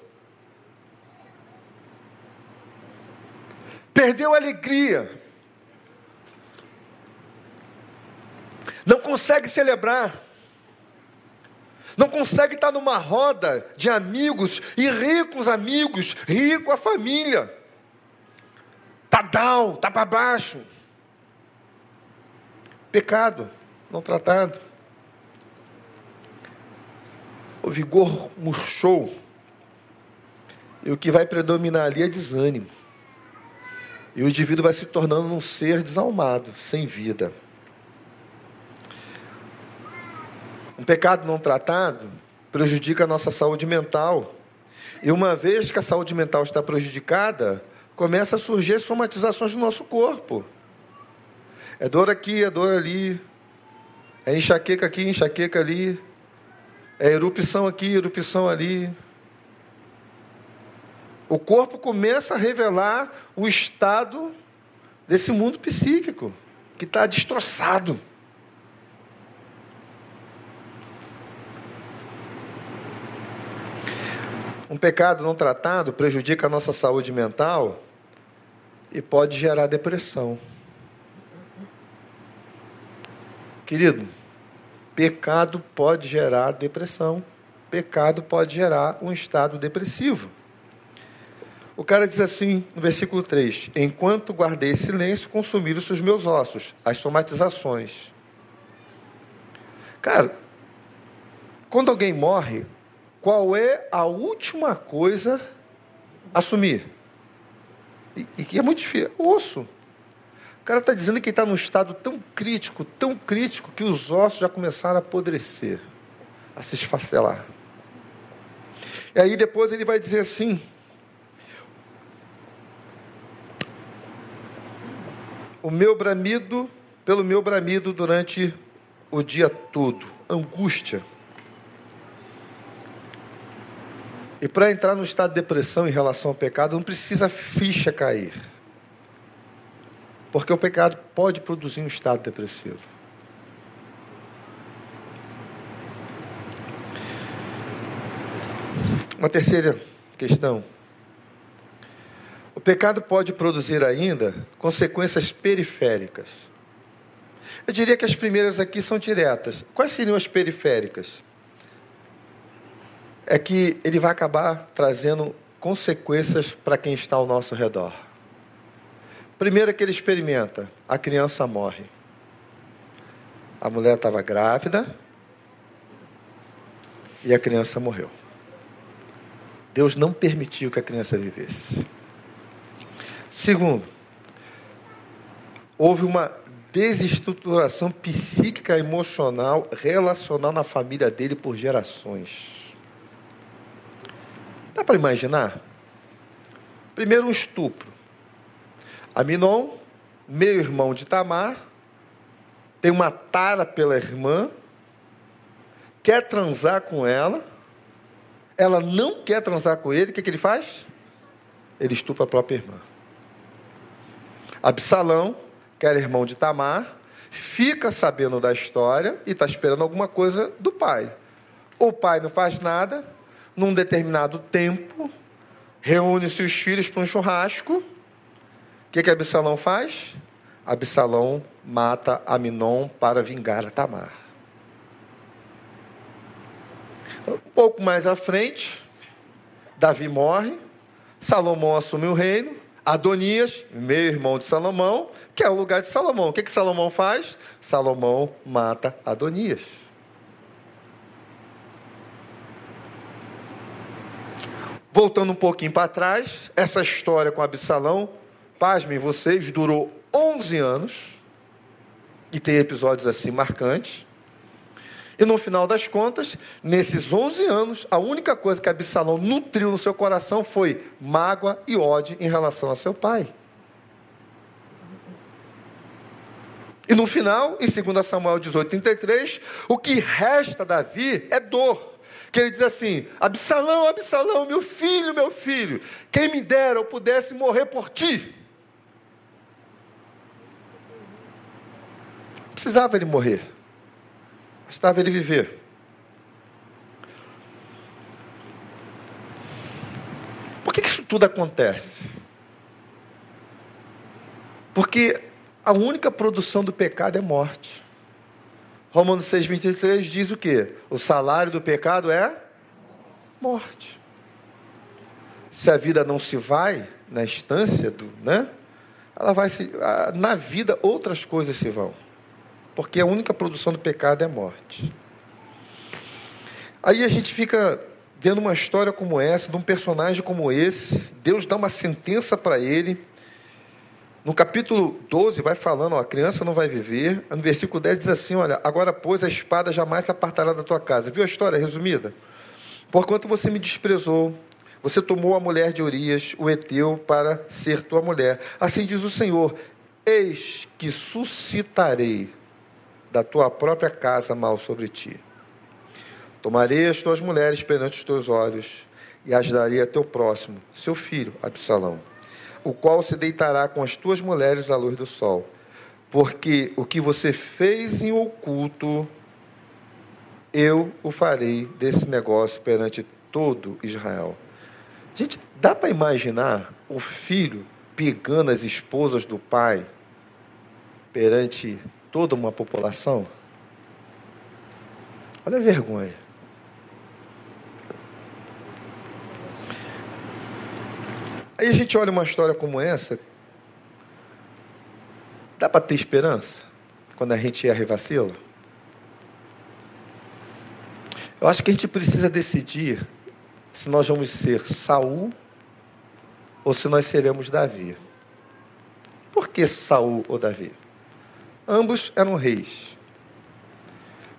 Perdeu a alegria. Não consegue celebrar. Não consegue estar numa roda de amigos e rir com os amigos, rir com a família. Está down, está para baixo. Pecado não tratado. O vigor murchou. E o que vai predominar ali é desânimo. E o indivíduo vai se tornando um ser desalmado, sem vida. Um pecado não tratado prejudica a nossa saúde mental. E uma vez que a saúde mental está prejudicada, começa a surgir somatizações no nosso corpo. É dor aqui, é dor ali. É enxaqueca aqui, enxaqueca ali. É erupção aqui, erupção ali. O corpo começa a revelar o estado desse mundo psíquico, que está destroçado. Um pecado não tratado prejudica a nossa saúde mental e pode gerar depressão. Querido, pecado pode gerar depressão, pecado pode gerar um estado depressivo. O cara diz assim no versículo 3: Enquanto guardei silêncio, consumiram-se os meus ossos, as somatizações. Cara, quando alguém morre, qual é a última coisa a assumir? E, e que é muito difícil: o osso. O cara está dizendo que está num estado tão crítico, tão crítico, que os ossos já começaram a apodrecer, a se esfacelar. E aí depois ele vai dizer assim: O meu bramido, pelo meu bramido durante o dia todo, angústia. E para entrar no estado de depressão em relação ao pecado, não precisa ficha cair. Porque o pecado pode produzir um estado depressivo. Uma terceira questão. O pecado pode produzir ainda consequências periféricas. Eu diria que as primeiras aqui são diretas. Quais seriam as periféricas? É que ele vai acabar trazendo consequências para quem está ao nosso redor. Primeiro que ele experimenta, a criança morre. A mulher estava grávida e a criança morreu. Deus não permitiu que a criança vivesse. Segundo, houve uma desestruturação psíquica, emocional, relacional na família dele por gerações. Dá para imaginar? Primeiro, um estupro. Aminon, meio irmão de Tamar, tem uma tara pela irmã, quer transar com ela, ela não quer transar com ele, o que, que ele faz? Ele estupra a própria irmã. Absalão, que era irmão de Tamar, fica sabendo da história e está esperando alguma coisa do pai. O pai não faz nada, num determinado tempo, reúne-se os filhos para um churrasco. Que, que Absalão faz? Absalão mata Aminon para vingar a Tamar. Um pouco mais à frente, Davi morre, Salomão assume o reino, Adonias, meio irmão de Salomão, que é o lugar de Salomão. O que, que Salomão faz? Salomão mata Adonias. Voltando um pouquinho para trás, essa história com Absalão, pasmem vocês, durou 11 anos, e tem episódios assim marcantes. E no final das contas, nesses 11 anos, a única coisa que Absalão nutriu no seu coração foi mágoa e ódio em relação a seu pai. E no final, em 2 Samuel 18, 33, o que resta a Davi é dor. Que ele diz assim: Absalão, Absalão, meu filho, meu filho, quem me dera eu pudesse morrer por ti. Precisava ele morrer, bastava ele viver. Por que isso tudo acontece? Porque a única produção do pecado é morte. Romanos 6, 23 diz o que? O salário do pecado é morte. Se a vida não se vai na instância do, né? Ela vai se, na vida outras coisas se vão. Porque a única produção do pecado é morte. Aí a gente fica vendo uma história como essa, de um personagem como esse, Deus dá uma sentença para ele no capítulo 12 vai falando, ó, a criança não vai viver. No versículo 10 diz assim: olha, agora pois a espada jamais se apartará da tua casa. Viu a história resumida? Porquanto você me desprezou, você tomou a mulher de Urias, o Eteu, para ser tua mulher. Assim diz o Senhor: Eis que suscitarei da tua própria casa mal sobre ti. Tomarei as tuas mulheres perante os teus olhos e as darei a teu próximo, seu filho, Absalão o qual se deitará com as tuas mulheres à luz do sol. Porque o que você fez em oculto, eu o farei desse negócio perante todo Israel. Gente, dá para imaginar o filho pegando as esposas do pai perante toda uma população? Olha a vergonha. Aí a gente olha uma história como essa, dá para ter esperança quando a gente erra e vacila? Eu acho que a gente precisa decidir se nós vamos ser Saul ou se nós seremos Davi. Por que Saul ou Davi? Ambos eram reis.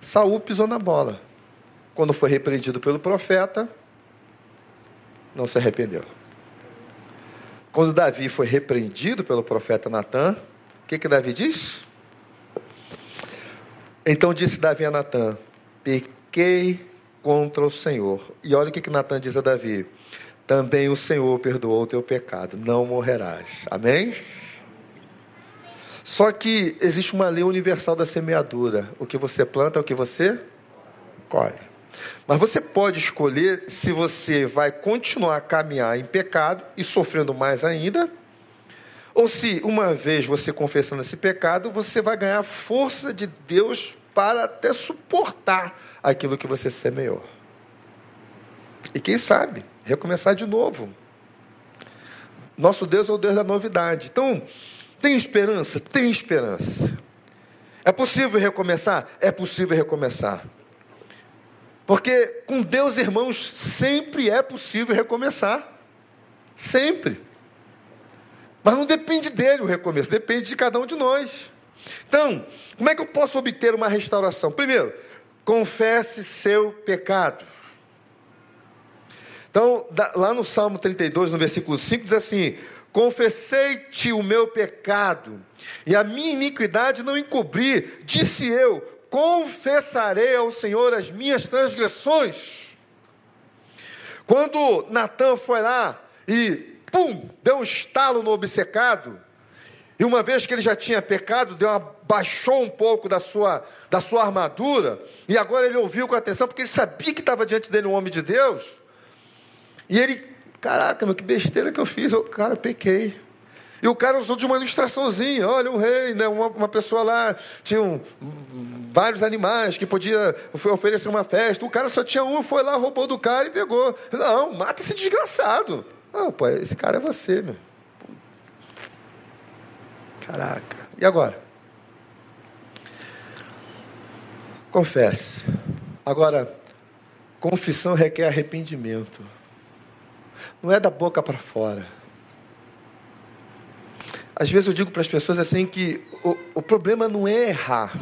Saul pisou na bola. Quando foi repreendido pelo profeta, não se arrependeu. Quando Davi foi repreendido pelo profeta Natan, o que, que Davi diz? Então disse Davi a Natan: Pequei contra o Senhor. E olha o que, que Natan diz a Davi: Também o Senhor perdoou o teu pecado, não morrerás. Amém? Só que existe uma lei universal da semeadura: o que você planta é o que você colhe. Mas você pode escolher se você vai continuar a caminhar em pecado e sofrendo mais ainda, ou se uma vez você confessando esse pecado, você vai ganhar força de Deus para até suportar aquilo que você semeou. E quem sabe, recomeçar de novo. Nosso Deus é o Deus da novidade. Então, tem esperança? Tem esperança. É possível recomeçar? É possível recomeçar. Porque com Deus, irmãos, sempre é possível recomeçar. Sempre. Mas não depende dele o recomeço, depende de cada um de nós. Então, como é que eu posso obter uma restauração? Primeiro, confesse seu pecado. Então, lá no Salmo 32, no versículo 5, diz assim: Confessei-te o meu pecado, e a minha iniquidade não encobri, disse eu, confessarei ao Senhor as minhas transgressões. Quando Natan foi lá e, pum, deu um estalo no obcecado, e uma vez que ele já tinha pecado, deu uma, baixou um pouco da sua, da sua armadura, e agora ele ouviu com atenção, porque ele sabia que estava diante dele um homem de Deus, e ele, caraca, meu, que besteira que eu fiz, eu, cara, pequei. E o cara usou de uma ilustraçãozinha, olha, um rei, né, uma, uma pessoa lá, tinha um, vários animais que podia oferecer uma festa, o cara só tinha um, foi lá, roubou do cara e pegou. Não, mata esse desgraçado. Ah, pô, esse cara é você, meu. Caraca. E agora? Confesse. Agora, confissão requer arrependimento. Não é da boca para fora. Às vezes eu digo para as pessoas assim que o, o problema não é errar.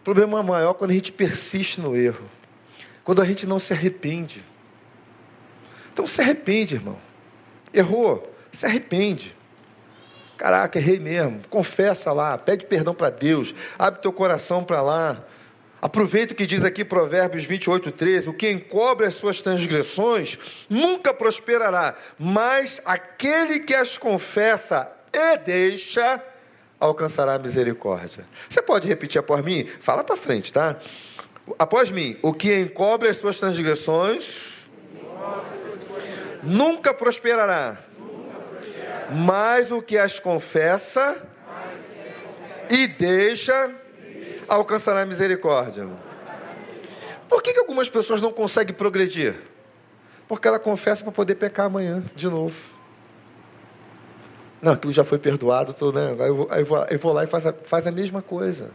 O problema é maior quando a gente persiste no erro. Quando a gente não se arrepende. Então se arrepende, irmão. Errou, se arrepende. Caraca, errei mesmo. Confessa lá, pede perdão para Deus, abre teu coração para lá. Aproveita o que diz aqui Provérbios 28, 13: o que encobre as suas transgressões nunca prosperará, mas aquele que as confessa e deixa alcançará a misericórdia. Você pode repetir após mim? Fala para frente, tá? Após mim, o que encobre as suas transgressões nunca prosperará, mas o que as confessa e deixa alcançará a misericórdia. Por que, que algumas pessoas não conseguem progredir? Porque ela confessa para poder pecar amanhã, de novo. Não, aquilo já foi perdoado, tô, né? aí, eu vou, aí vou, eu vou lá e faz a, faz a mesma coisa.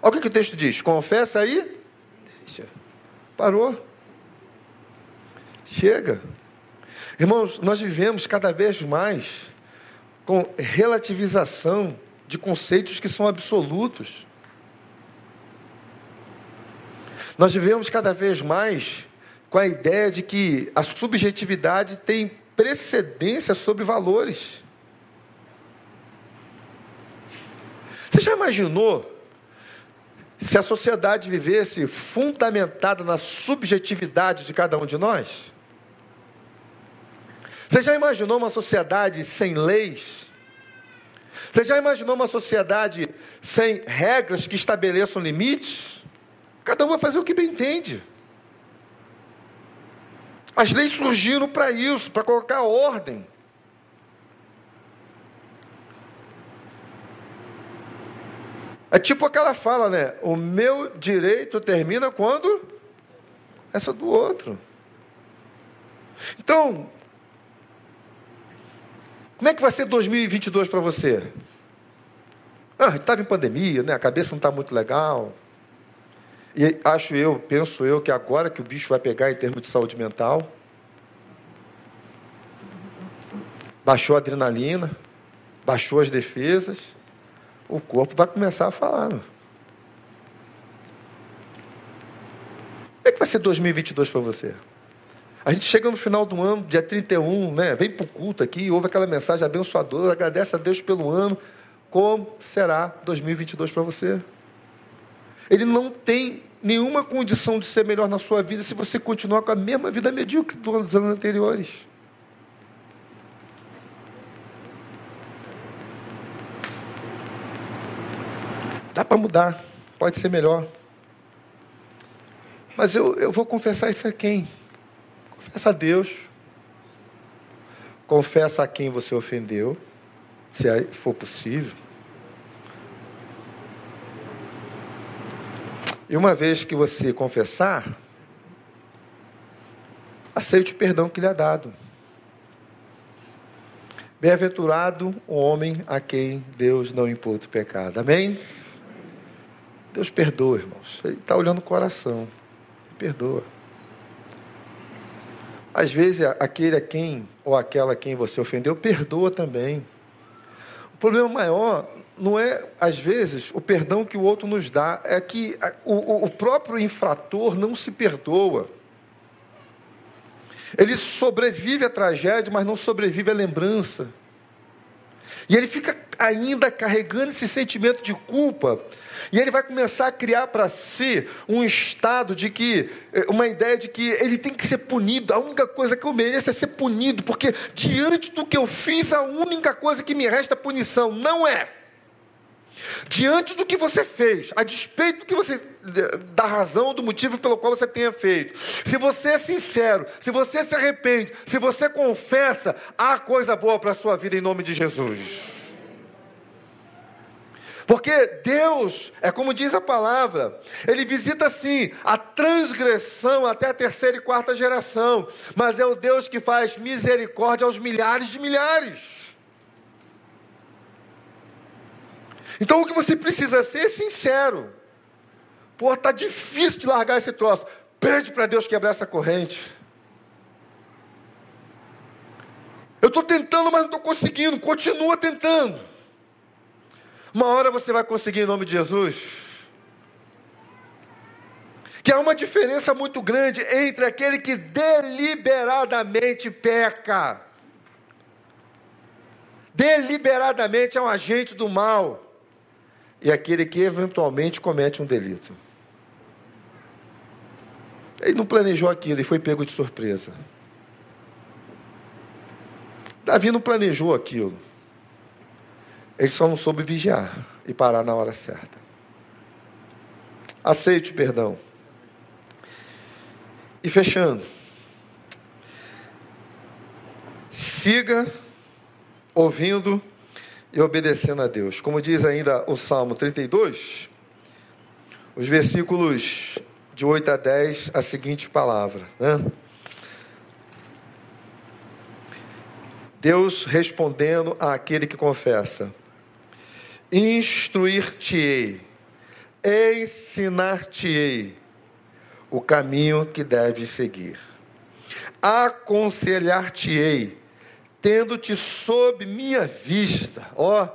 Olha o que, que o texto diz: confessa aí, deixa. Parou. Chega. Irmãos, nós vivemos cada vez mais com relativização de conceitos que são absolutos. Nós vivemos cada vez mais com a ideia de que a subjetividade tem precedência sobre valores. Você já imaginou se a sociedade vivesse fundamentada na subjetividade de cada um de nós? Você já imaginou uma sociedade sem leis? Você já imaginou uma sociedade sem regras que estabeleçam limites? Cada um vai fazer o que bem entende. As leis surgiram para isso, para colocar ordem. É tipo aquela fala, né? O meu direito termina quando essa do outro. Então, como é que vai ser 2022 para você? Ah, estava em pandemia, né? a cabeça não está muito legal. E acho eu, penso eu, que agora que o bicho vai pegar em termos de saúde mental, baixou a adrenalina, baixou as defesas, o corpo vai começar a falar. Meu. Como é que vai ser 2022 para você? A gente chega no final do ano, dia 31, né? Vem para o culto aqui, ouve aquela mensagem abençoadora, agradece a Deus pelo ano. Como será 2022 para você? Ele não tem nenhuma condição de ser melhor na sua vida se você continuar com a mesma vida medíocre dos anos anteriores. Dá para mudar, pode ser melhor. Mas eu, eu vou confessar isso a quem? Confessa a Deus. Confessa a quem você ofendeu, se for possível. E uma vez que você confessar, aceite o perdão que lhe é dado. Bem-aventurado o homem a quem Deus não imputa o pecado. Amém? Deus perdoa, irmãos. Ele está olhando o coração. Perdoa. Às vezes, aquele a quem ou aquela a quem você ofendeu, perdoa também. O problema maior não é, às vezes, o perdão que o outro nos dá, é que o, o próprio infrator não se perdoa. Ele sobrevive à tragédia, mas não sobrevive à lembrança. E ele fica ainda carregando esse sentimento de culpa. E ele vai começar a criar para si um estado de que, eh, uma ideia de que ele tem que ser punido. A única coisa que eu mereço é ser punido, porque diante do que eu fiz, a única coisa que me resta é punição. Não é. Diante do que você fez, a despeito do que você da razão, do motivo pelo qual você tenha feito. Se você é sincero, se você se arrepende, se você confessa, há coisa boa para a sua vida em nome de Jesus. Porque Deus, é como diz a palavra, Ele visita sim a transgressão até a terceira e quarta geração, mas é o Deus que faz misericórdia aos milhares de milhares. Então o que você precisa ser é sincero. Pô, tá difícil de largar esse troço. Pede para Deus quebrar essa corrente. Eu estou tentando, mas não estou conseguindo. Continua tentando. Uma hora você vai conseguir em nome de Jesus. Que há uma diferença muito grande entre aquele que deliberadamente peca. Deliberadamente é um agente do mal e aquele que eventualmente comete um delito. Ele não planejou aquilo, ele foi pego de surpresa. Davi não planejou aquilo. Ele só não soube vigiar e parar na hora certa. Aceite o perdão. E fechando. Siga ouvindo e obedecendo a Deus. Como diz ainda o Salmo 32, os versículos de 8 a 10, a seguinte palavra. Né? Deus respondendo àquele que confessa: Instruir-te-ei, ensinar-te-ei o caminho que deves seguir, aconselhar-te-ei tendo-te sob minha vista. Ó,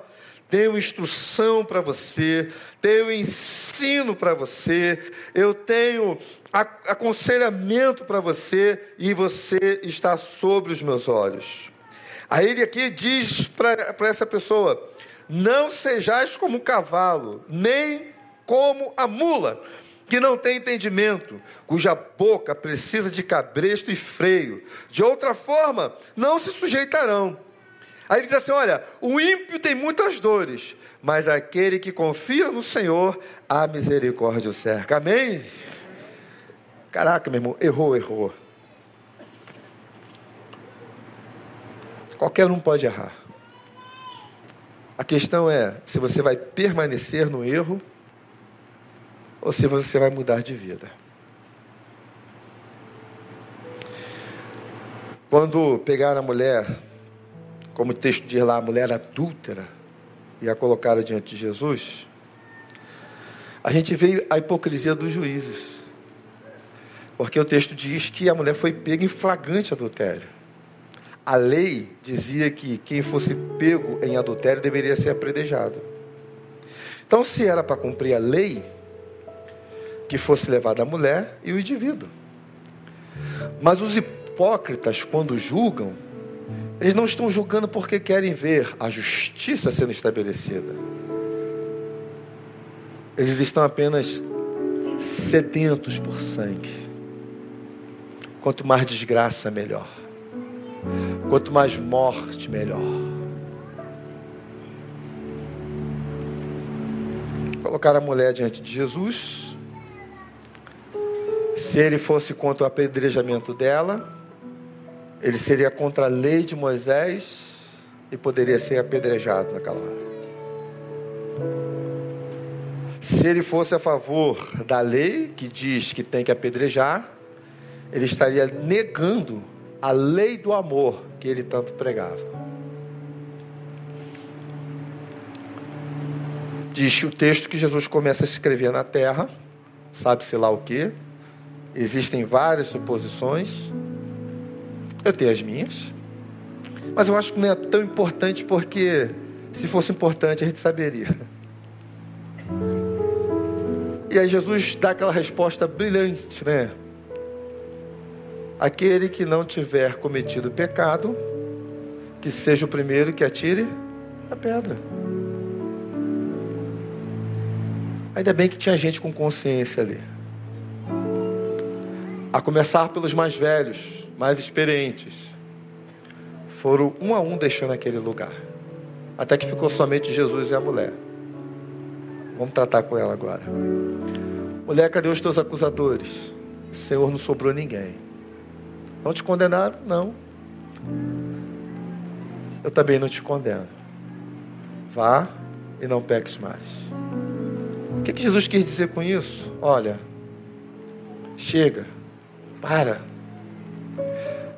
tenho instrução para você, tenho ensino para você, eu tenho aconselhamento para você e você está sobre os meus olhos. Aí ele aqui diz para essa pessoa: não sejais como o cavalo, nem como a mula que não tem entendimento, cuja boca precisa de cabresto e freio. De outra forma, não se sujeitarão. Aí ele diz assim: olha, o ímpio tem muitas dores, mas aquele que confia no Senhor, a misericórdia o cerca. Amém? Caraca, meu irmão, errou, errou. Qualquer um pode errar. A questão é se você vai permanecer no erro ou se você vai mudar de vida. Quando pegaram a mulher, como o texto diz lá, a mulher adúltera, e a colocaram diante de Jesus, a gente vê a hipocrisia dos juízes. Porque o texto diz que a mulher foi pega em flagrante adultério. A lei dizia que quem fosse pego em adultério deveria ser apredejado. Então, se era para cumprir a lei, que fosse levada a mulher e o indivíduo. Mas os hipócritas, quando julgam, eles não estão julgando porque querem ver a justiça sendo estabelecida. Eles estão apenas sedentos por sangue. Quanto mais desgraça, melhor. Quanto mais morte, melhor. Colocar a mulher diante de Jesus se ele fosse contra o apedrejamento dela, ele seria contra a lei de Moisés e poderia ser apedrejado naquela hora. Se ele fosse a favor da lei, que diz que tem que apedrejar, ele estaria negando a lei do amor que ele tanto pregava. Diz o texto que Jesus começa a escrever na terra, sabe-se lá o que, Existem várias suposições. Eu tenho as minhas. Mas eu acho que não é tão importante porque Se fosse importante, a gente saberia. E aí Jesus dá aquela resposta brilhante, né? Aquele que não tiver cometido pecado, que seja o primeiro que atire a pedra. Ainda bem que tinha gente com consciência ali. A começar pelos mais velhos, mais experientes. Foram um a um deixando aquele lugar. Até que ficou somente Jesus e a mulher. Vamos tratar com ela agora. Mulher, cadê os teus acusadores? Senhor, não sobrou ninguém. Não te condenaram? Não. Eu também não te condeno. Vá e não peques mais. O que, que Jesus quis dizer com isso? Olha, chega, para.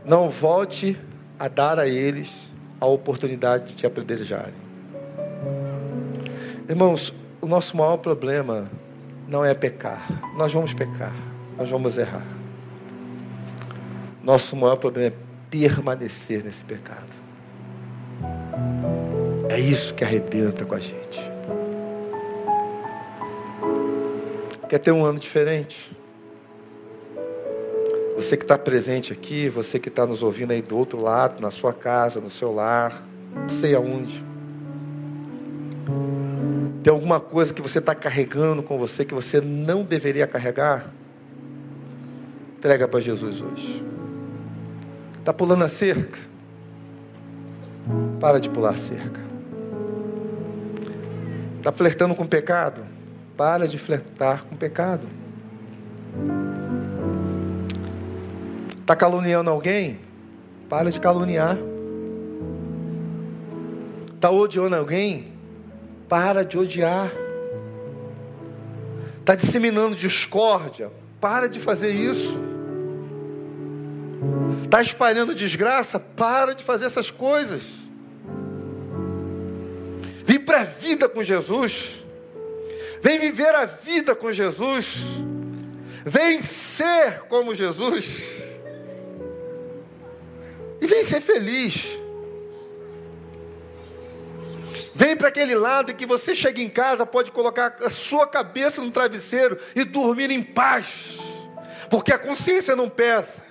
Não volte a dar a eles a oportunidade de te apedrejarem. Irmãos, o nosso maior problema não é pecar. Nós vamos pecar, nós vamos errar. Nosso maior problema é permanecer nesse pecado. É isso que arrebenta com a gente. Quer ter um ano diferente? Você que está presente aqui, você que está nos ouvindo aí do outro lado, na sua casa, no seu lar, não sei aonde. Tem alguma coisa que você está carregando com você que você não deveria carregar? Entrega para Jesus hoje. Está pulando a cerca? Para de pular a cerca. Está flertando com o pecado? Para de flertar com o pecado. Está caluniando alguém? Para de caluniar. Está odiando alguém? Para de odiar. Está disseminando discórdia? Para de fazer isso. Está espalhando desgraça? Para de fazer essas coisas. Vem para a vida com Jesus. Vem viver a vida com Jesus. Vem ser como Jesus. Vem ser feliz. Vem para aquele lado que você chega em casa, pode colocar a sua cabeça no travesseiro e dormir em paz, porque a consciência não pesa.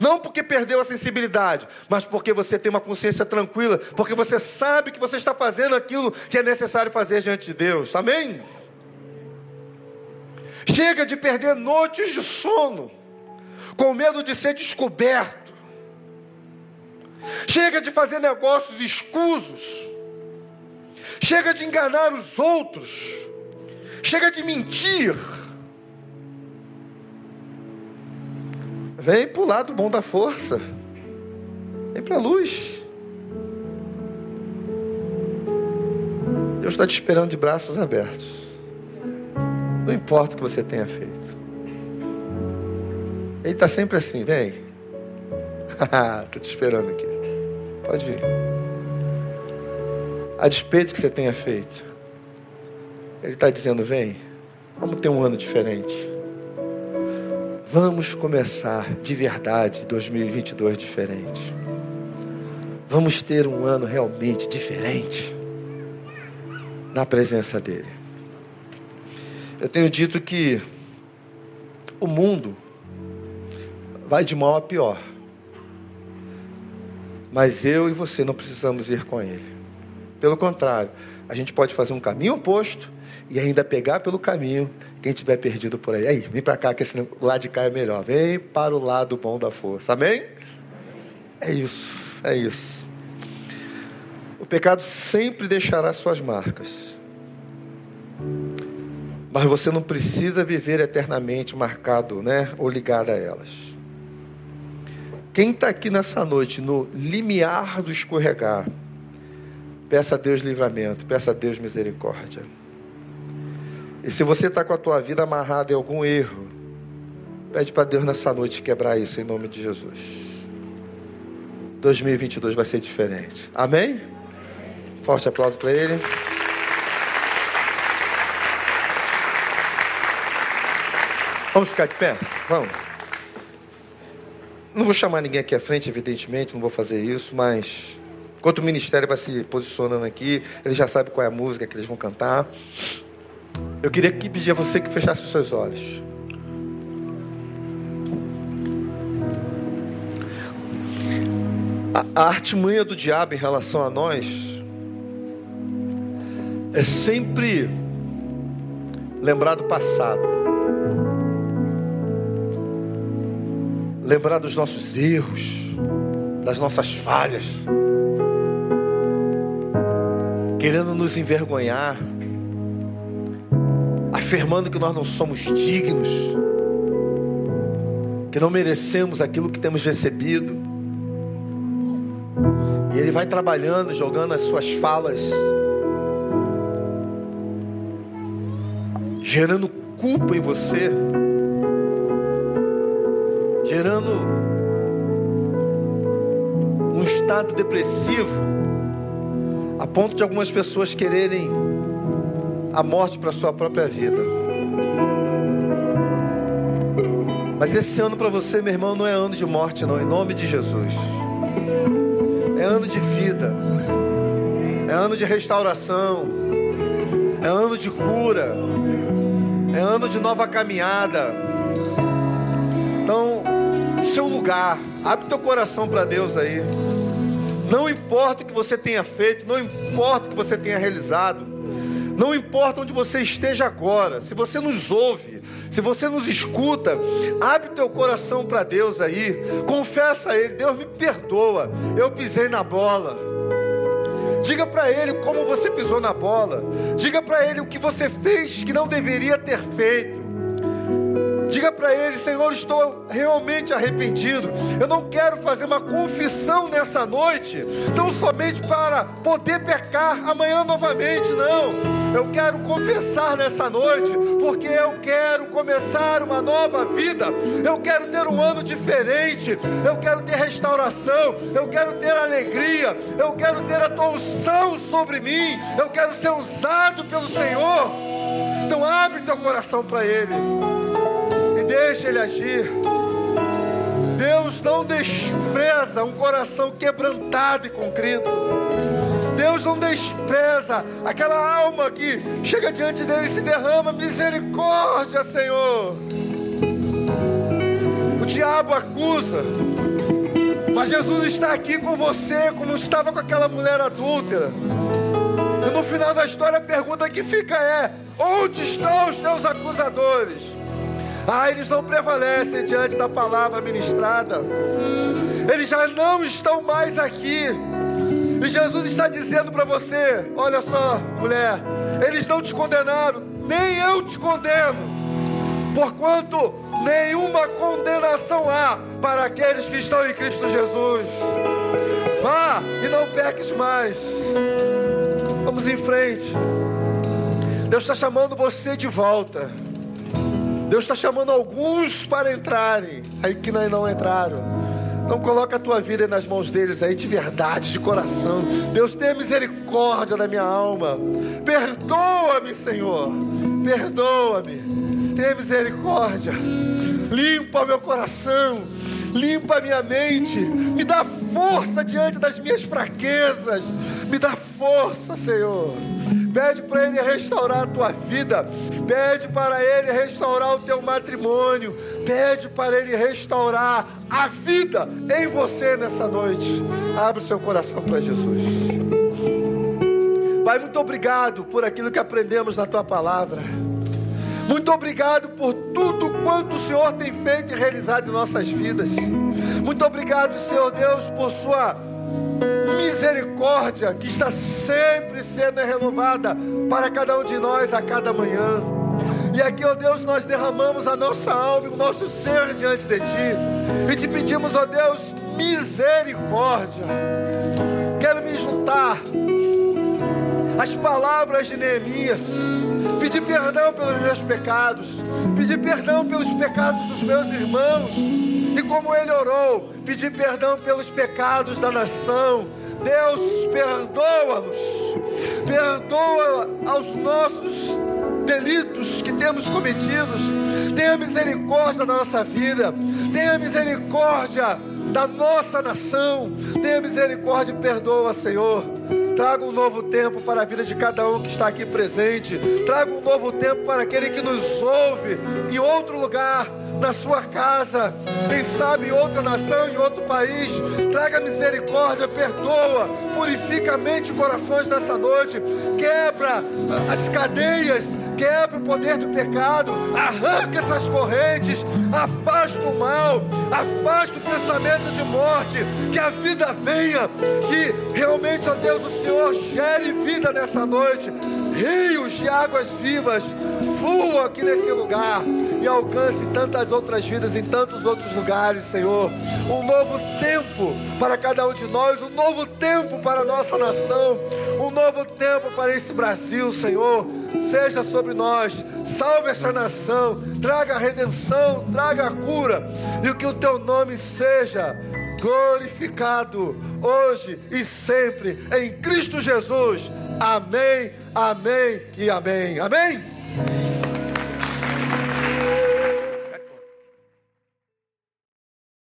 Não porque perdeu a sensibilidade, mas porque você tem uma consciência tranquila, porque você sabe que você está fazendo aquilo que é necessário fazer diante de Deus. Amém? Chega de perder noites de sono, com medo de ser descoberto. Chega de fazer negócios escusos. Chega de enganar os outros. Chega de mentir. Vem para o lado bom da força. Vem para a luz. Deus está te esperando de braços abertos. Não importa o que você tenha feito. Ele está sempre assim, vem. Estou te esperando aqui. Pode vir. A despeito que você tenha feito, Ele está dizendo: vem, vamos ter um ano diferente. Vamos começar de verdade 2022 diferente. Vamos ter um ano realmente diferente na presença dEle. Eu tenho dito que o mundo vai de mal a pior. Mas eu e você não precisamos ir com ele. Pelo contrário, a gente pode fazer um caminho oposto e ainda pegar pelo caminho quem tiver perdido por aí. Aí, vem para cá, que esse lado de cá é melhor. Vem para o lado bom da força. Amém? É isso, é isso. O pecado sempre deixará suas marcas. Mas você não precisa viver eternamente marcado, né? Ou ligado a elas. Quem está aqui nessa noite, no limiar do escorregar, peça a Deus livramento, peça a Deus misericórdia. E se você está com a tua vida amarrada em algum erro, pede para Deus nessa noite quebrar isso em nome de Jesus. 2022 vai ser diferente. Amém? Forte aplauso para ele. Vamos ficar de pé? Vamos. Não vou chamar ninguém aqui à frente, evidentemente, não vou fazer isso, mas Enquanto o ministério vai se posicionando aqui, ele já sabe qual é a música que eles vão cantar. Eu queria que pedir a você que fechasse os seus olhos. A, a artimanha do diabo em relação a nós é sempre lembrar do passado, lembrar dos nossos erros, das nossas falhas, querendo nos envergonhar, afirmando que nós não somos dignos, que não merecemos aquilo que temos recebido. E ele vai trabalhando, jogando as suas falas, gerando culpa em você, gerando um estado depressivo, a ponto de algumas pessoas quererem a morte para sua própria vida. Mas esse ano para você, meu irmão, não é ano de morte, não, em nome de Jesus é ano de vida, é ano de restauração, é ano de cura, é ano de nova caminhada. Então, seu lugar, abre teu coração para Deus aí. Não importa o que você tenha feito, não importa o que você tenha realizado, não importa onde você esteja agora, se você nos ouve, se você nos escuta, abre teu coração para Deus aí, confessa a Ele: Deus me perdoa, eu pisei na bola. Diga para Ele como você pisou na bola. Diga para Ele o que você fez que não deveria ter feito. Diga para ele: Senhor, estou realmente arrependido. Eu não quero fazer uma confissão nessa noite, não somente para poder pecar amanhã novamente, não. Eu quero confessar nessa noite, porque eu quero começar uma nova vida. Eu quero ter um ano diferente. Eu quero ter restauração. Eu quero ter alegria. Eu quero ter a tua unção sobre mim. Eu quero ser usado pelo Senhor. Então abre teu coração para Ele deixa Ele agir. Deus não despreza um coração quebrantado e concrido. Deus não despreza aquela alma que chega diante dele e se derrama misericórdia, Senhor. O diabo acusa, mas Jesus está aqui com você, como estava com aquela mulher adúltera. E no final da história a pergunta que fica é: onde estão os teus acusadores? Ah, eles não prevalecem diante da palavra ministrada. Eles já não estão mais aqui. E Jesus está dizendo para você: olha só, mulher, eles não te condenaram, nem eu te condeno, porquanto nenhuma condenação há para aqueles que estão em Cristo Jesus. Vá e não peques mais. Vamos em frente. Deus está chamando você de volta. Deus está chamando alguns para entrarem, aí que não entraram. Não coloca a tua vida nas mãos deles aí de verdade, de coração. Deus tenha misericórdia da minha alma. Perdoa-me, Senhor. Perdoa-me. Tenha misericórdia. Limpa meu coração. Limpa minha mente. Me dá força diante das minhas fraquezas. Me dá força, Senhor. Pede para Ele restaurar a tua vida. Pede para Ele restaurar o teu matrimônio. Pede para Ele restaurar a vida em você nessa noite. Abre o seu coração para Jesus. Pai, muito obrigado por aquilo que aprendemos na tua palavra. Muito obrigado por tudo quanto o Senhor tem feito e realizado em nossas vidas. Muito obrigado, Senhor Deus, por sua misericórdia que está sempre sendo renovada para cada um de nós a cada manhã. E aqui, ó Deus, nós derramamos a nossa alma e o nosso ser diante de Ti. E te pedimos, ó Deus, misericórdia. Quero me juntar às palavras de Neemias. Pedir perdão pelos meus pecados. Pedir perdão pelos pecados dos meus irmãos. E como ele orou, pedir perdão pelos pecados da nação Deus, perdoa-nos, perdoa aos nossos delitos que temos cometidos, tenha misericórdia da nossa vida, tenha misericórdia da nossa nação. Tenha misericórdia e perdoa, Senhor. Traga um novo tempo para a vida de cada um que está aqui presente. Traga um novo tempo para aquele que nos ouve em outro lugar na sua casa, quem sabe em outra nação, em outro país. Traga misericórdia, perdoa, purifica a mente e corações nessa noite, quebra as cadeias, quebra o poder do pecado, arranca essas correntes, afasta o mal, afasta o pensamento de morte, que a vida venha, que realmente, ó Deus, o Senhor gere vida nessa noite rios de águas vivas fluam aqui nesse lugar e alcance tantas outras vidas em tantos outros lugares, Senhor. Um novo tempo para cada um de nós, um novo tempo para a nossa nação, um novo tempo para esse Brasil, Senhor. Seja sobre nós, salve essa nação, traga a redenção, traga a cura e que o teu nome seja glorificado hoje e sempre em Cristo Jesus. Amém, Amém e amém. Amém? amém.